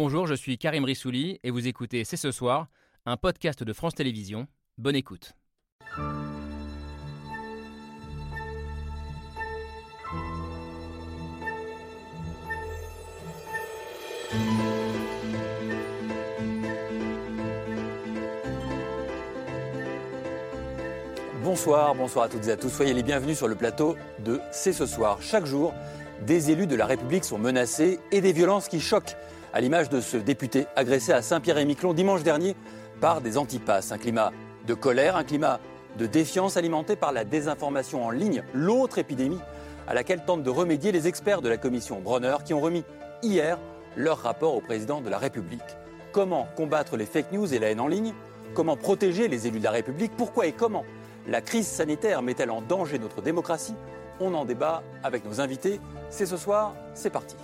Bonjour, je suis Karim Rissouli et vous écoutez C'est ce soir, un podcast de France Télévisions. Bonne écoute. Bonsoir, bonsoir à toutes et à tous. Soyez les bienvenus sur le plateau de C'est ce soir. Chaque jour, des élus de la République sont menacés et des violences qui choquent, à l'image de ce député agressé à Saint-Pierre-et-Miquelon dimanche dernier par des antipasses. Un climat de colère, un climat de défiance alimenté par la désinformation en ligne, l'autre épidémie à laquelle tentent de remédier les experts de la commission Bronner qui ont remis hier leur rapport au président de la République. Comment combattre les fake news et la haine en ligne? Comment protéger les élus de la République? Pourquoi et comment la crise sanitaire met-elle en danger notre démocratie? On en débat avec nos invités. C'est ce soir, c'est parti.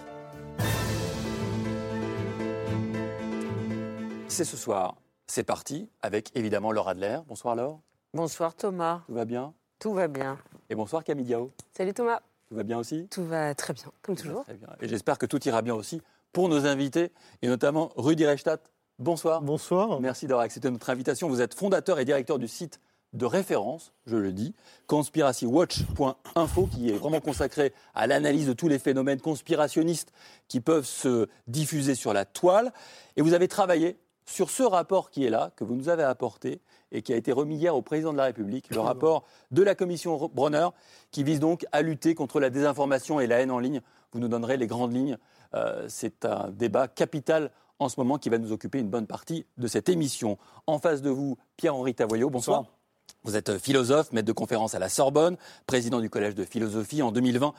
C'est ce soir, c'est parti avec évidemment Laure Adler. Bonsoir Laure. Bonsoir Thomas. Tout va bien Tout va bien. Et bonsoir Camille Diao. Salut Thomas. Tout va bien aussi Tout va très bien, comme toujours. Très bien. Et j'espère que tout ira bien aussi pour nos invités et notamment Rudy Reichstadt. Bonsoir. Bonsoir. Merci d'avoir accepté notre invitation. Vous êtes fondateur et directeur du site de référence, je le dis, conspiracywatch.info, qui est vraiment consacré à l'analyse de tous les phénomènes conspirationnistes qui peuvent se diffuser sur la toile. Et vous avez travaillé sur ce rapport qui est là, que vous nous avez apporté et qui a été remis hier au président de la République, le rapport de la commission Bronner, qui vise donc à lutter contre la désinformation et la haine en ligne. Vous nous donnerez les grandes lignes. Euh, c'est un débat capital en ce moment qui va nous occuper une bonne partie de cette émission. En face de vous, Pierre-Henri Tavoyot, bonsoir. bonsoir. Vous êtes philosophe, maître de conférence à la Sorbonne, président du Collège de philosophie. En 2020,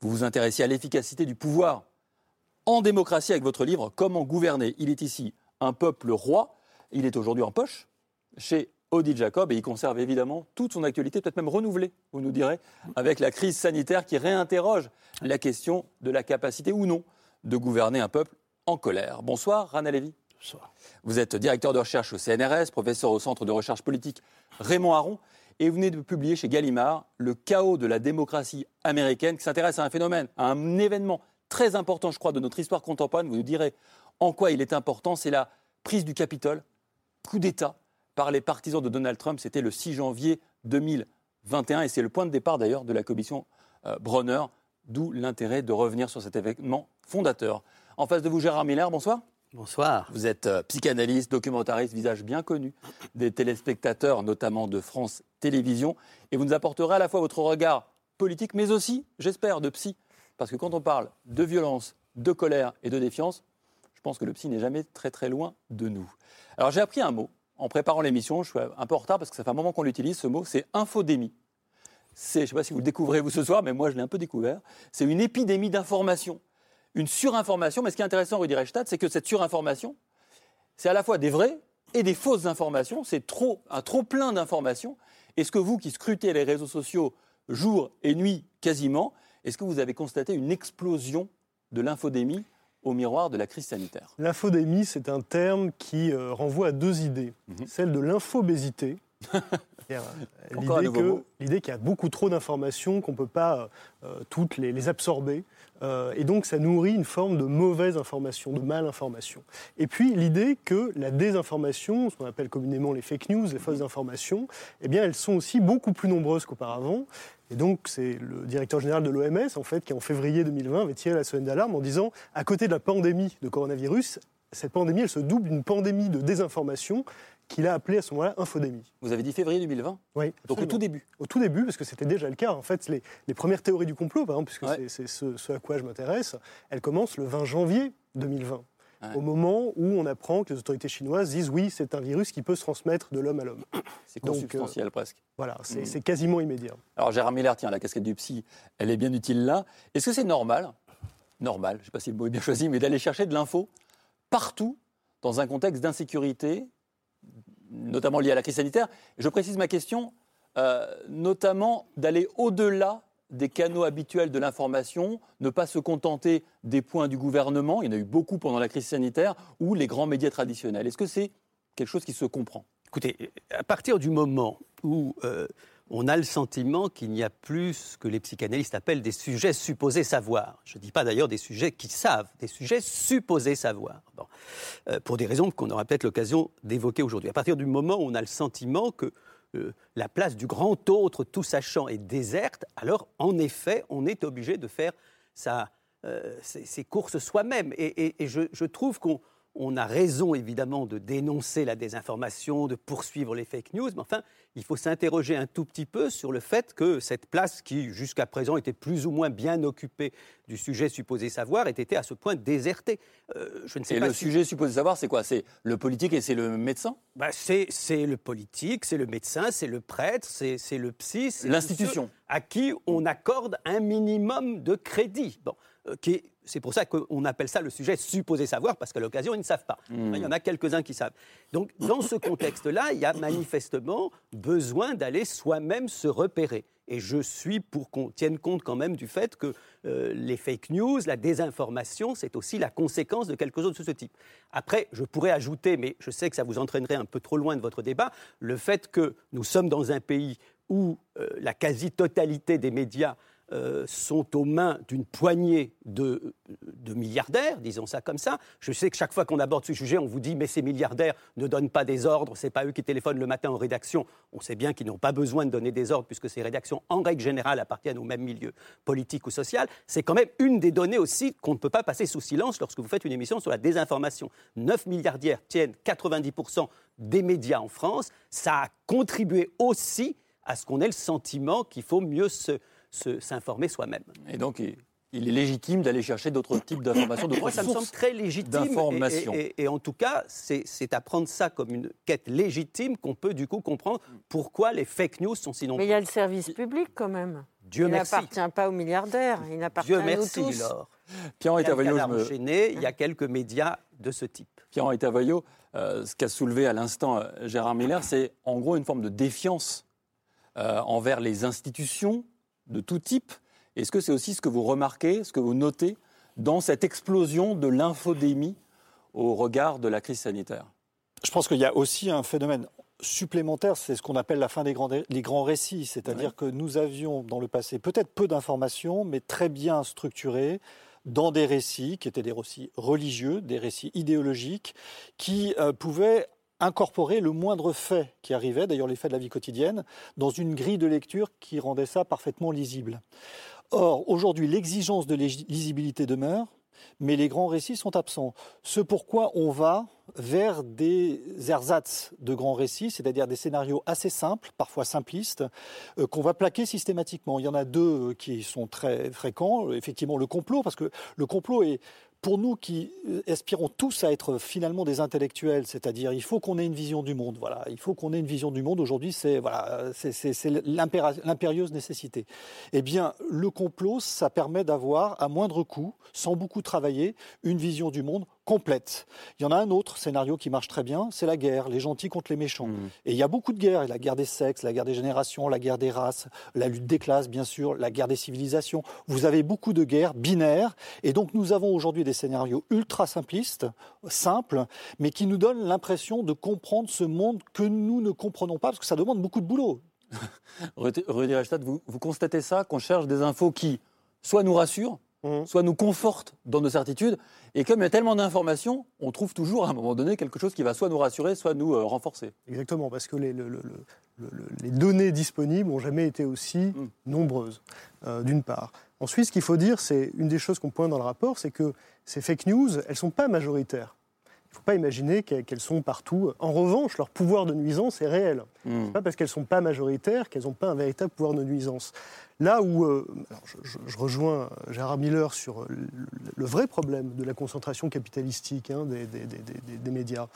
vous vous intéressez à l'efficacité du pouvoir en démocratie avec votre livre Comment gouverner. Il est ici un peuple roi. Il est aujourd'hui en poche chez Odile Jacob et il conserve évidemment toute son actualité, peut-être même renouvelée, vous nous direz, avec la crise sanitaire qui réinterroge la question de la capacité ou non de gouverner un peuple en colère. Bonsoir, Rana Lévy. Vous êtes directeur de recherche au CNRS, professeur au Centre de recherche politique Raymond Aron, et vous venez de publier chez Gallimard Le chaos de la démocratie américaine, qui s'intéresse à un phénomène, à un événement très important, je crois, de notre histoire contemporaine. Vous nous direz en quoi il est important, c'est la prise du Capitole, coup d'État par les partisans de Donald Trump. C'était le 6 janvier 2021, et c'est le point de départ d'ailleurs de la commission euh, Bronner, d'où l'intérêt de revenir sur cet événement fondateur. En face de vous, Gérard Miller, bonsoir. Bonsoir. Vous êtes euh, psychanalyste, documentariste, visage bien connu des téléspectateurs, notamment de France Télévisions. Et vous nous apporterez à la fois votre regard politique, mais aussi, j'espère, de psy. Parce que quand on parle de violence, de colère et de défiance, pense que le psy n'est jamais très très loin de nous. Alors j'ai appris un mot en préparant l'émission. Je suis un peu en retard parce que ça fait un moment qu'on l'utilise. Ce mot, c'est infodémie. Je ne sais pas si vous le découvrez vous ce soir, mais moi je l'ai un peu découvert. C'est une épidémie d'information une surinformation. Mais ce qui est intéressant, Rudy Reichstadt, c'est que cette surinformation, c'est à la fois des vraies et des fausses informations. C'est trop, un trop plein d'informations. Est-ce que vous, qui scrutez les réseaux sociaux jour et nuit quasiment, est-ce que vous avez constaté une explosion de l'infodémie au miroir de la crise sanitaire L'infodémie, c'est un terme qui euh, renvoie à deux idées. Mhm. Celle de l'infobésité, L'idée qu'il y a beaucoup trop d'informations, qu'on ne peut pas euh, toutes les, absorber. Euh, et donc, ça nourrit une forme de mauvaise information, de malinformation. Et puis, l'idée que la désinformation, ce qu'on appelle communément les fake news, les fausses informations, eh bien, elles sont aussi beaucoup plus nombreuses qu'auparavant. Et donc, c'est le directeur général de l'OMS, en fait, qui en février 2020 avait tiré la sonnette d'alarme en disant, à côté de la pandémie de coronavirus, cette pandémie, elle se double d'une pandémie de désinformation qu'il a appelé à ce moment-là infodémie. Vous avez dit février 2020 Oui. Donc au tout début Au tout début, parce que c'était déjà le cas. En fait, les, premières théories du complot, par exemple, puisque c'est ce, à quoi je m'intéresse, elles commencent le 20 janvier 2020. Au moment où on apprend que les autorités chinoises disent oui, c'est un virus qui peut se transmettre de l'homme à l'homme. C'est consubstantiel euh, presque. Voilà, mm. c'est quasiment immédiat. Alors Gérard Miller, tiens, la casquette du psy, elle est bien utile là. Est-ce que c'est normal, normal, je ne sais pas si le mot est bien choisi, mais d'aller chercher de l'info partout dans un contexte d'insécurité, notamment lié à la crise sanitaire. Je précise ma question, euh, notamment d'aller au-delà des canaux habituels de l'information, ne pas se contenter des points du gouvernement, il y en a eu beaucoup pendant la crise sanitaire, ou les grands médias traditionnels. Est-ce que c'est quelque chose qui se comprend? Écoutez, à partir du moment où euh, on a le sentiment qu'il n'y a plus ce que les psychanalystes appellent des sujets supposés savoir. Je ne dis pas d'ailleurs des sujets qui savent, des sujets supposés savoir. Euh, pour des raisons qu'on aura peut-être l'occasion d'évoquer aujourd'hui. À partir du moment où on a le sentiment que euh, la place du grand autre tout sachant est déserte, alors en effet, on est obligé de faire euh, ses, courses soi-même. Et, je, trouve qu'on on a raison évidemment de dénoncer la désinformation, de poursuivre les fake news, mais enfin, il faut s'interroger un tout petit peu sur le fait que cette place qui jusqu'à présent était plus ou moins bien occupée du sujet supposé savoir ait été à ce point désertée. Euh, je ne sais et le sujet supposé savoir, c'est quoi? C'est le politique et c'est le médecin? Bah, c'est, le politique, c'est le médecin, c'est le prêtre, c'est, le psy. C'est L'institution. À qui on accorde un minimum de crédit. Bon, c'est pour ça qu'on appelle ça le sujet supposé savoir, parce qu'à l'occasion, ils ne savent pas. Hmm. Il y en a quelques-uns qui savent. Donc, dans ce contexte-là, il y a manifestement besoin d'aller soi-même se repérer. Et je suis pour qu'on tienne compte quand même du fait que euh, les fake news, la désinformation, c'est aussi la conséquence de quelque chose de ce type. Après, je pourrais ajouter, mais je sais que ça vous entraînerait un peu trop loin de votre débat, le fait que nous sommes dans un pays où euh, la quasi-totalité des médias euh, sont aux mains d'une poignée de, milliardaires, disons ça comme ça. Je sais que chaque fois qu'on aborde ce sujet, on vous dit mais ces milliardaires ne donnent pas des ordres, c'est pas eux qui téléphonent le matin en rédaction. On sait bien qu'ils n'ont pas besoin de donner des ordres puisque ces rédactions, en règle générale, appartiennent au même milieu politique ou social. C'est quand même une des données aussi qu'on ne peut pas passer sous silence lorsque vous faites une émission sur la désinformation. 9 milliardaires tiennent 90% des médias en France. Ça a contribué aussi à ce qu'on ait le sentiment qu'il faut mieux se s'informer soi-même. Et donc, il est légitime d'aller chercher d'autres types d'informations, d'autres Moi, ça me semble très légitime. Et, et, en tout cas, c'est à prendre ça comme une quête légitime qu'on peut du coup comprendre pourquoi les fake news sont si nombreux. Mais il y a le service public quand même. Dieu il n'appartient pas aux milliardaires, il appartient à nous tous. Laure. Pierre-Henri Tavoyot, il y a quelques médias de ce type. Pierre-Henri Tavoyot, euh, ce qu'a soulevé à l'instant euh, Gérard Miller, c'est en gros une forme de défiance euh, envers les institutions, de tout type. Est-ce que c'est aussi ce que vous remarquez, ce que vous notez dans cette explosion de l'infodémie au regard de la crise sanitaire? Je pense qu'il y a aussi un phénomène supplémentaire, c'est ce qu'on appelle la fin des grands, les grands récits. C'est-à-dire que nous avions dans le passé peut-être peu d'informations, mais très bien structurées dans des récits qui étaient des récits religieux, des récits idéologiques, qui euh, pouvaient incorporer le moindre fait qui arrivait, d'ailleurs les faits de la vie quotidienne, dans une grille de lecture qui rendait ça parfaitement lisible. Or, aujourd'hui, l'exigence de lisibilité demeure, mais les grands récits sont absents. Ce pourquoi on va vers des ersatz de grands récits, c'est-à-dire des scénarios assez simples, parfois simplistes, euh, qu'on va plaquer systématiquement. Il y en a deux qui sont très fréquents. Effectivement, le complot, parce que le complot est pour nous qui euh, aspirons tous à être finalement des intellectuels, c'est-à-dire il faut qu'on ait une vision du monde. Voilà, il faut qu'on ait une vision du monde. Aujourd'hui, c'est voilà, c'est l'impérieuse nécessité. Eh bien, le complot, ça permet d'avoir à moindre coût, sans beaucoup travailler, une vision du monde complète. Il y en a un autre scénario qui marche très bien, c'est la guerre, les gentils contre les méchants. Mmh. Et il y a beaucoup de guerres, la guerre des sexes, la guerre des générations, la guerre des races, la lutte des classes, bien sûr, la guerre des civilisations. Vous avez beaucoup de guerres binaires, et donc nous avons aujourd'hui des scénarios ultra simplistes, simples, mais qui nous donnent l'impression de comprendre ce monde que nous ne comprenons pas, parce que ça demande beaucoup de boulot. Rudy Reichstadt, vous, vous constatez ça, qu'on cherche des infos qui soit nous rassurent, Mmh. soit nous conforte dans nos certitudes. Et comme il y a tellement d'informations, on trouve toujours à un moment donné quelque chose qui va soit nous rassurer, soit nous euh, renforcer. Exactement, parce que les, les données disponibles n'ont jamais été aussi mmh. nombreuses, euh, d'une part. Ensuite, ce qu'il faut dire, c'est une des choses qu'on pointe dans le rapport, c'est que ces fake news, elles ne sont pas majoritaires. Il ne faut pas imaginer qu'elles sont partout. En revanche, leur pouvoir de nuisance est réel. Mmh. Ce n'est pas parce qu'elles ne sont pas majoritaires qu'elles n'ont pas un véritable pouvoir de nuisance. Là où euh, je, rejoins Gérard Miller sur le, vrai problème de la concentration capitalistique hein, des, médias,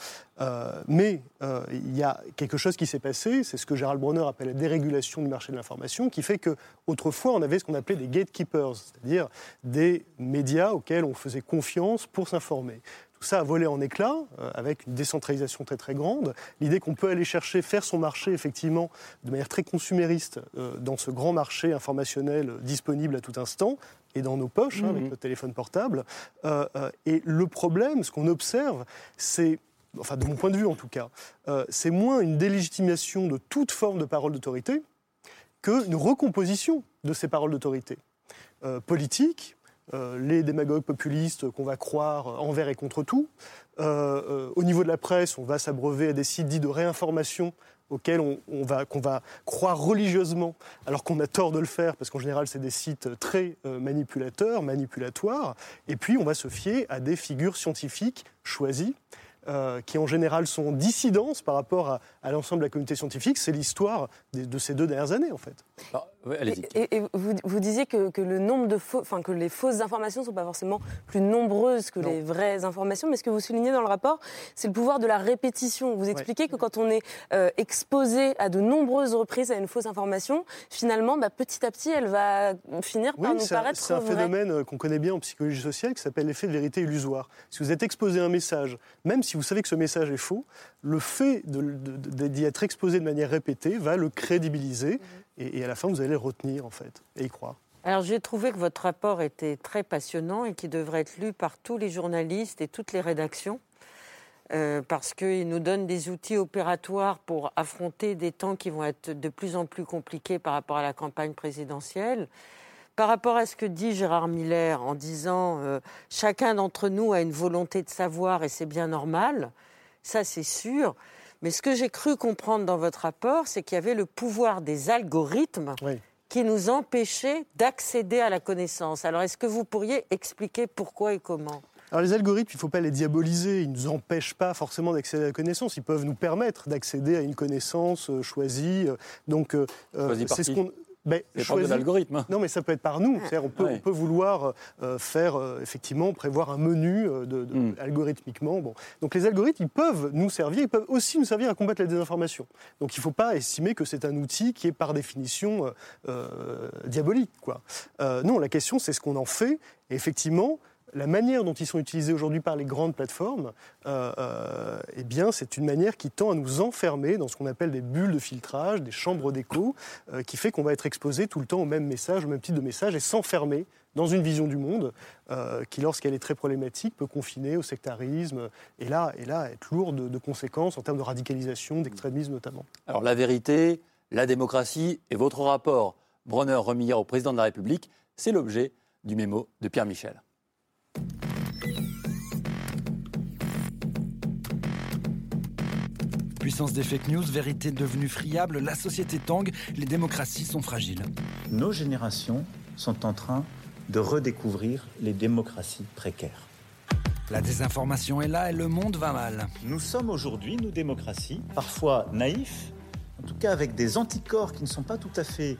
euh, mais euh, il y a quelque chose qui s'est passé, c'est ce que Gérald Bronner appelle la dérégulation du marché de l'information, qui fait que autrefois on avait ce qu'on appelait des gatekeepers, c'est-à-dire des médias auxquels on faisait confiance pour s'informer. Tout ça a volé en éclats, euh, avec une décentralisation très très grande. L'idée qu'on peut aller chercher, faire son marché effectivement de manière très consumériste euh, dans ce grand marché informationnel disponible à tout instant, et dans nos poches, hein, avec mhm. le téléphone portable. Euh, et le problème, ce qu'on observe, c'est enfin de mon point de vue en tout cas, c'est moins une délégitimation de toute forme de parole d'autorité, qu'une recomposition de ces paroles d'autorité politique, euh, les démagogues populistes qu'on va croire envers et contre tout. Euh, au niveau de la presse, on va s'abreuver à des sites dits de réinformation auxquels on, va, qu'on va croire religieusement, alors qu'on a tort de le faire, parce qu'en général, c'est des sites très manipulateurs, manipulatoires. Et puis, on va se fier à des figures scientifiques choisies euh, qui en général sont en dissidence par rapport à, l'ensemble de la communauté scientifique, c'est l'histoire de, ces deux dernières années en fait. Ah, et, vous, disiez que, le nombre de faux, enfin que les fausses informations ne sont pas forcément plus nombreuses que les vraies informations, mais ce que vous soulignez dans le rapport, c'est le pouvoir de la répétition. Vous expliquez que quand on est euh, exposé à de nombreuses reprises à une fausse information, finalement, bah, petit à petit, elle va finir par nous paraître C'est un phénomène euh, qu'on connaît bien en psychologie sociale qui s'appelle l'effet de vérité illusoire. Si vous êtes exposé à un message, même si vous savez que ce message est faux, le fait d'y être exposé de manière répétée va le crédibiliser et, à la fin vous allez le retenir et y croire. Alors j'ai trouvé que votre rapport était très passionnant et qui devrait être lu par tous les journalistes et toutes les rédactions. Euh, parce qu'il nous donne des outils opératoires pour affronter des temps qui vont être de plus en plus compliqués par rapport à la campagne présidentielle. Par rapport à ce que dit Gérard Miller en disant euh, chacun d'entre nous a une volonté de savoir et c'est bien normal, ça c'est sûr. Mais ce que j'ai cru comprendre dans votre rapport, c'est qu'il y avait le pouvoir des algorithmes qui nous empêchait d'accéder à la connaissance. Alors est-ce que vous pourriez expliquer pourquoi et comment? Alors les algorithmes, il ne faut pas les diaboliser, ils ne nous empêchent pas forcément d'accéder à la connaissance, ils peuvent nous permettre d'accéder à une connaissance euh, choisie. Donc euh, c'est ce qu'on ben, de l'algorithme. Non, mais ça peut être par nous. On peut, on peut vouloir euh, faire, euh, effectivement, prévoir un menu euh, de, hmm. algorithmiquement. Bon. Donc les algorithmes, ils peuvent nous servir, ils peuvent aussi nous servir à combattre la désinformation. Donc il ne faut pas estimer que c'est un outil qui est par définition diabolique. Quoi. non, la question, c'est ce qu'on en fait. Et effectivement, la manière dont ils sont utilisés aujourd'hui par les grandes plateformes, euh, euh, eh c'est une manière qui tend à nous enfermer dans ce qu'on appelle des bulles de filtrage, des chambres d'écho, euh, qui fait qu'on va être exposé tout le temps au même message, au même type de message, et s'enfermer dans une vision du monde qui, lorsqu'elle est très problématique, peut confiner au sectarisme et là, et là être lourde de, conséquences en termes de radicalisation, d'extrémisme notamment. Alors la vérité, la démocratie et votre rapport, Bronner remis au président de la République, c'est l'objet du mémo de Pierre Michel. Puissance des fake news, vérité devenue friable, la société tangue, les démocraties sont fragiles. Nos générations sont en train de redécouvrir les démocraties précaires. La désinformation est là et le monde va mal. Nous sommes aujourd'hui, nous démocraties, parfois naïfs, en tout cas avec des anticorps qui ne sont pas tout à fait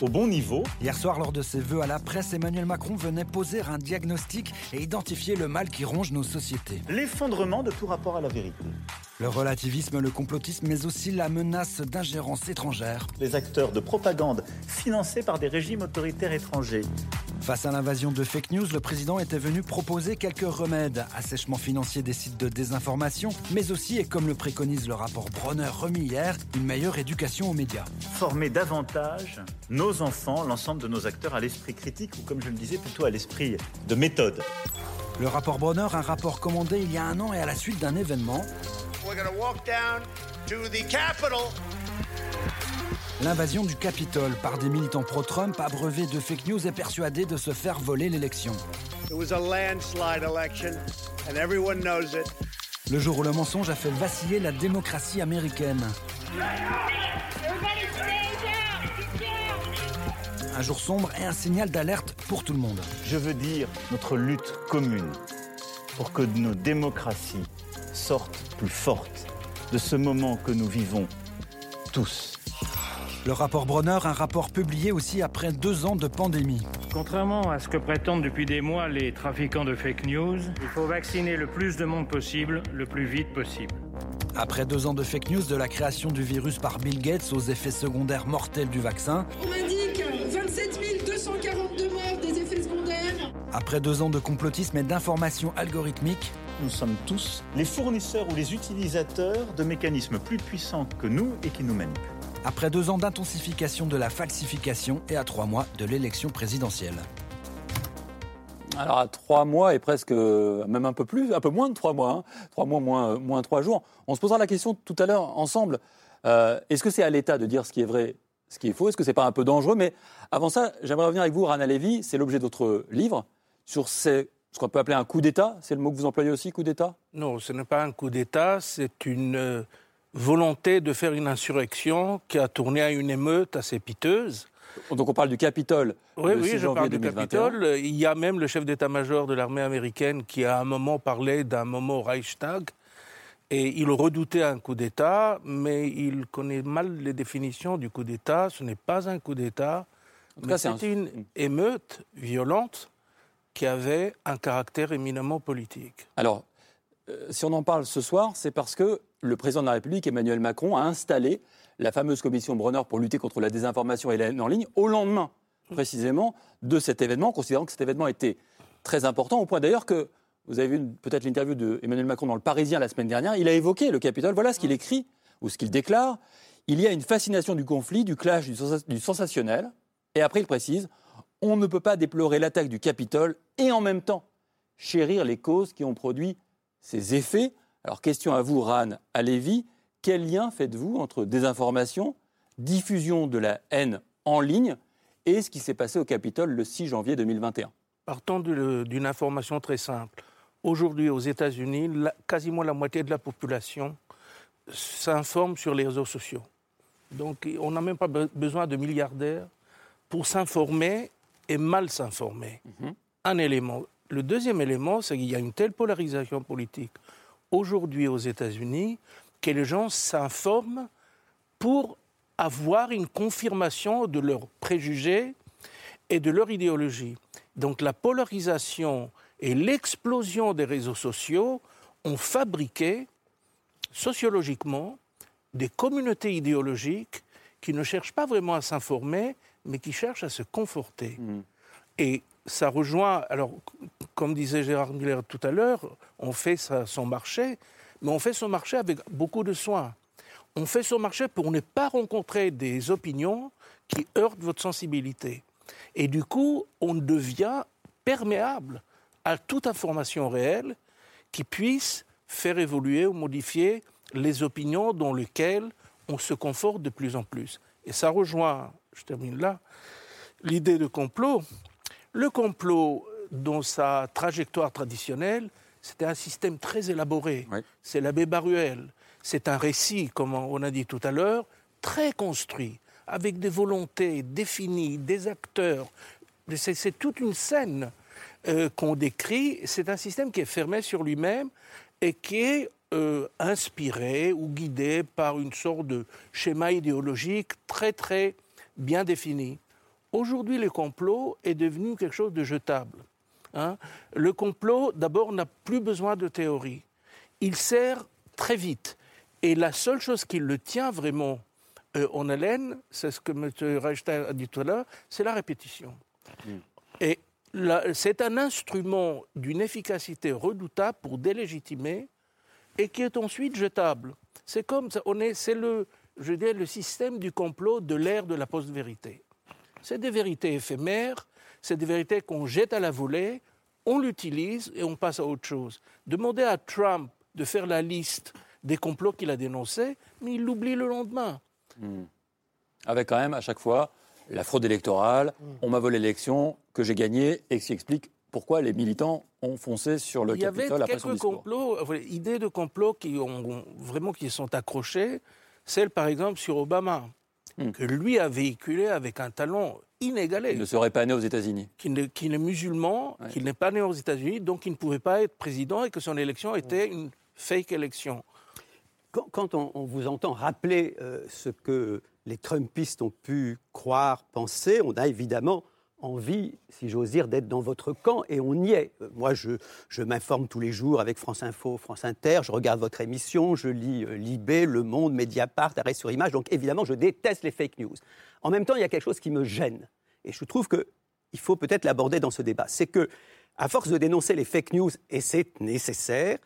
au bon niveau. Hier soir, lors de ses vœux à la presse, Emmanuel Macron venait poser un diagnostic et identifier le mal qui ronge nos sociétés. L'effondrement de tout rapport à la vérité. Le relativisme, le complotisme, mais aussi la menace d'ingérence étrangère. Les acteurs de propagande financés par des régimes autoritaires étrangers. Face à l'invasion de fake news, le président était venu proposer quelques remèdes. Assèchement financier des sites de désinformation, mais aussi, et comme le préconise le rapport Bronner remis hier, une meilleure éducation aux médias. Former davantage nos enfants, l'ensemble de nos acteurs à l'esprit critique, ou comme je le disais, plutôt à l'esprit de méthode. Le rapport Bronner, un rapport commandé il y a un an et à la suite d'un événement. L'invasion du Capitole par des militants pro-Trump, abreuvés de fake news et persuadés de se faire voler l'élection. Le jour où le mensonge a fait vaciller la démocratie américaine. Un jour sombre et un signal d'alerte pour tout le monde. Je veux dire notre lutte commune pour que nos démocraties sortent plus fortes de ce moment que nous vivons tous. Le rapport Bronner, un rapport publié aussi après deux ans de pandémie. Contrairement à ce que prétendent depuis des mois les trafiquants de fake news, il faut vacciner le plus de monde possible, le plus vite possible. Après deux ans de fake news, de la création du virus par Bill Gates aux effets secondaires mortels du vaccin. On m'indique 27 Après deux ans de complotisme et d'information algorithmique, nous sommes tous les fournisseurs ou les utilisateurs de mécanismes plus puissants que nous et qui nous manipulent. Après deux ans d'intensification de la falsification et à trois mois de l'élection présidentielle. Alors à trois mois et presque, même un peu plus, un peu moins de trois mois, hein. trois mois moins, trois jours, on se posera la question tout à l'heure ensemble. Euh, est-ce que c'est à l'État de dire ce qui est vrai ce qu'il faut Est-ce que c'est pas un peu dangereux? Mais avant ça, j'aimerais revenir avec vous, Rana Levy. C'est l'objet d'autres livres sur ces- ce qu'on peut appeler un coup d'État. C'est le mot que vous employez aussi, coup d'État? Non, ce n'est pas un coup d'État, c'est une euh, volonté de faire une insurrection qui a tourné à une émeute assez piteuse. Donc on parle du Capitole Oui, le oui, 6 je parle du 2021. Capitole. Il y a même le chef d'état-major de l'armée américaine qui a à un moment parlé d'un moment au Reichstag. Et il redoutait un coup d'État, mais il connaît mal les définitions du coup d'État. Ce n'est pas un coup d'État. En tout mais cas, c'est une émeute violente qui avait un caractère éminemment politique. Alors, euh, si on en parle ce soir, c'est parce que le président de la République, Emmanuel Macron, a installé la fameuse commission Bronner pour lutter contre la désinformation et la haine en ligne au lendemain, précisément, de cet événement, considérant que cet événement était très important, au point d'ailleurs que, vous avez vu peut-être l'interview d'Emmanuel Macron dans Le Parisien la semaine dernière, il a évoqué le Capitole, voilà ce qu'il écrit, ou ce qu'il déclare. Il y a une fascination du conflit, du clash, du sensationnel, et après il précise, on ne peut pas déplorer l'attaque du Capitole et en même temps chérir les causes qui ont produit ces effets. Alors, question à vous, Ran Alevi. Quel lien faites-vous entre désinformation, diffusion de la haine en ligne et ce qui s'est passé au Capitole le 6 janvier 2021 Partons de- d'une information très simple. Aujourd'hui, aux États-Unis, quasiment la moitié de la population s'informe sur les réseaux sociaux. Donc, on n'a même pas be- besoin de milliardaires pour s'informer et mal s'informer. Un élément. Le deuxième élément, c'est qu'il y a une telle polarisation politique aujourd'hui aux États-Unis que les gens s'informent pour avoir une confirmation de leurs préjugés et de leur idéologie. Donc la polarisation et l'explosion des réseaux sociaux ont fabriqué sociologiquement des communautés idéologiques qui ne cherchent pas vraiment à s'informer, mais qui cherchent à se conforter. Et ça rejoint, alors, comme disait Gérard Miller tout à l'heure, on fait sa- son marché, mais on fait son marché avec beaucoup de soin. On fait son marché pour ne pas rencontrer des opinions qui heurtent votre sensibilité. Et du coup, on devient perméable à toute information réelle qui puisse faire évoluer ou modifier les opinions dans lesquelles on se conforte de plus en plus. Et ça rejoint, je termine là, l'idée de complot. Le complot, dans sa trajectoire traditionnelle, c'était un système très élaboré. C'est l'abbé Baruel. C'est un récit, comme on a dit tout à l'heure, très construit, avec des volontés définies, des acteurs. C'est c'est toute une scène euh, qu'on décrit. C'est un système qui est fermé sur lui-même et qui est euh, inspiré ou guidé par une sorte de schéma idéologique très très bien défini. Aujourd'hui, le complot est devenu quelque chose de jetable. hein. Le complot, d'abord, n'a plus besoin de théorie. Il sert très vite. Et la seule chose qui le tient vraiment euh, en haleine, c'est ce que M. Reichstein a dit tout à l'heure, c'est la répétition. Et la- c'est un instrument d'une efficacité redoutable pour délégitimer et qui est ensuite jetable. C'est comme ça, on est, c'est le, je dirais, le système du complot de l'ère de la post-vérité. C'est des vérités éphémères, c'est des vérités qu'on jette à la volée, on l'utilise et on passe à autre chose. Demandez à Trump de faire la liste des complots qu'il a dénoncés, mais il l'oublie le lendemain. Avec quand même à chaque fois la fraude électorale, on m'a volé l'élection, que j'ai gagné, et qui explique pourquoi les militants ont foncé sur le Il y avait Capitole après quelques complots, idées de complots qui ont, ont- vraiment qui sont accrochées. Celle, par exemple, sur Obama, que lui a véhiculé avec un talent inégalé. Il ne serait pas né aux États-Unis. Qu'il est musulman, qu'il n'est pas né aux États-Unis, donc il ne pouvait pas être président et que son élection était une fake élection. Quand, quand on, on vous entend rappeler euh, ce que les Trumpistes ont pu croire, penser, on a évidemment envie, si j'ose dire, d'être dans votre camp, et on y est. Euh, Moi, je, je m'informe tous les jours avec France Info, France Inter, je regarde votre émission, je lis euh, Libé, Le Monde, Mediapart, Arrêt sur Image, donc évidemment, je déteste les fake news. En même temps, il y a quelque chose qui me gêne, et je trouve qu'il faut peut-être l'aborder dans ce débat. C'est que, à force de dénoncer les fake news, et c'est nécessaire,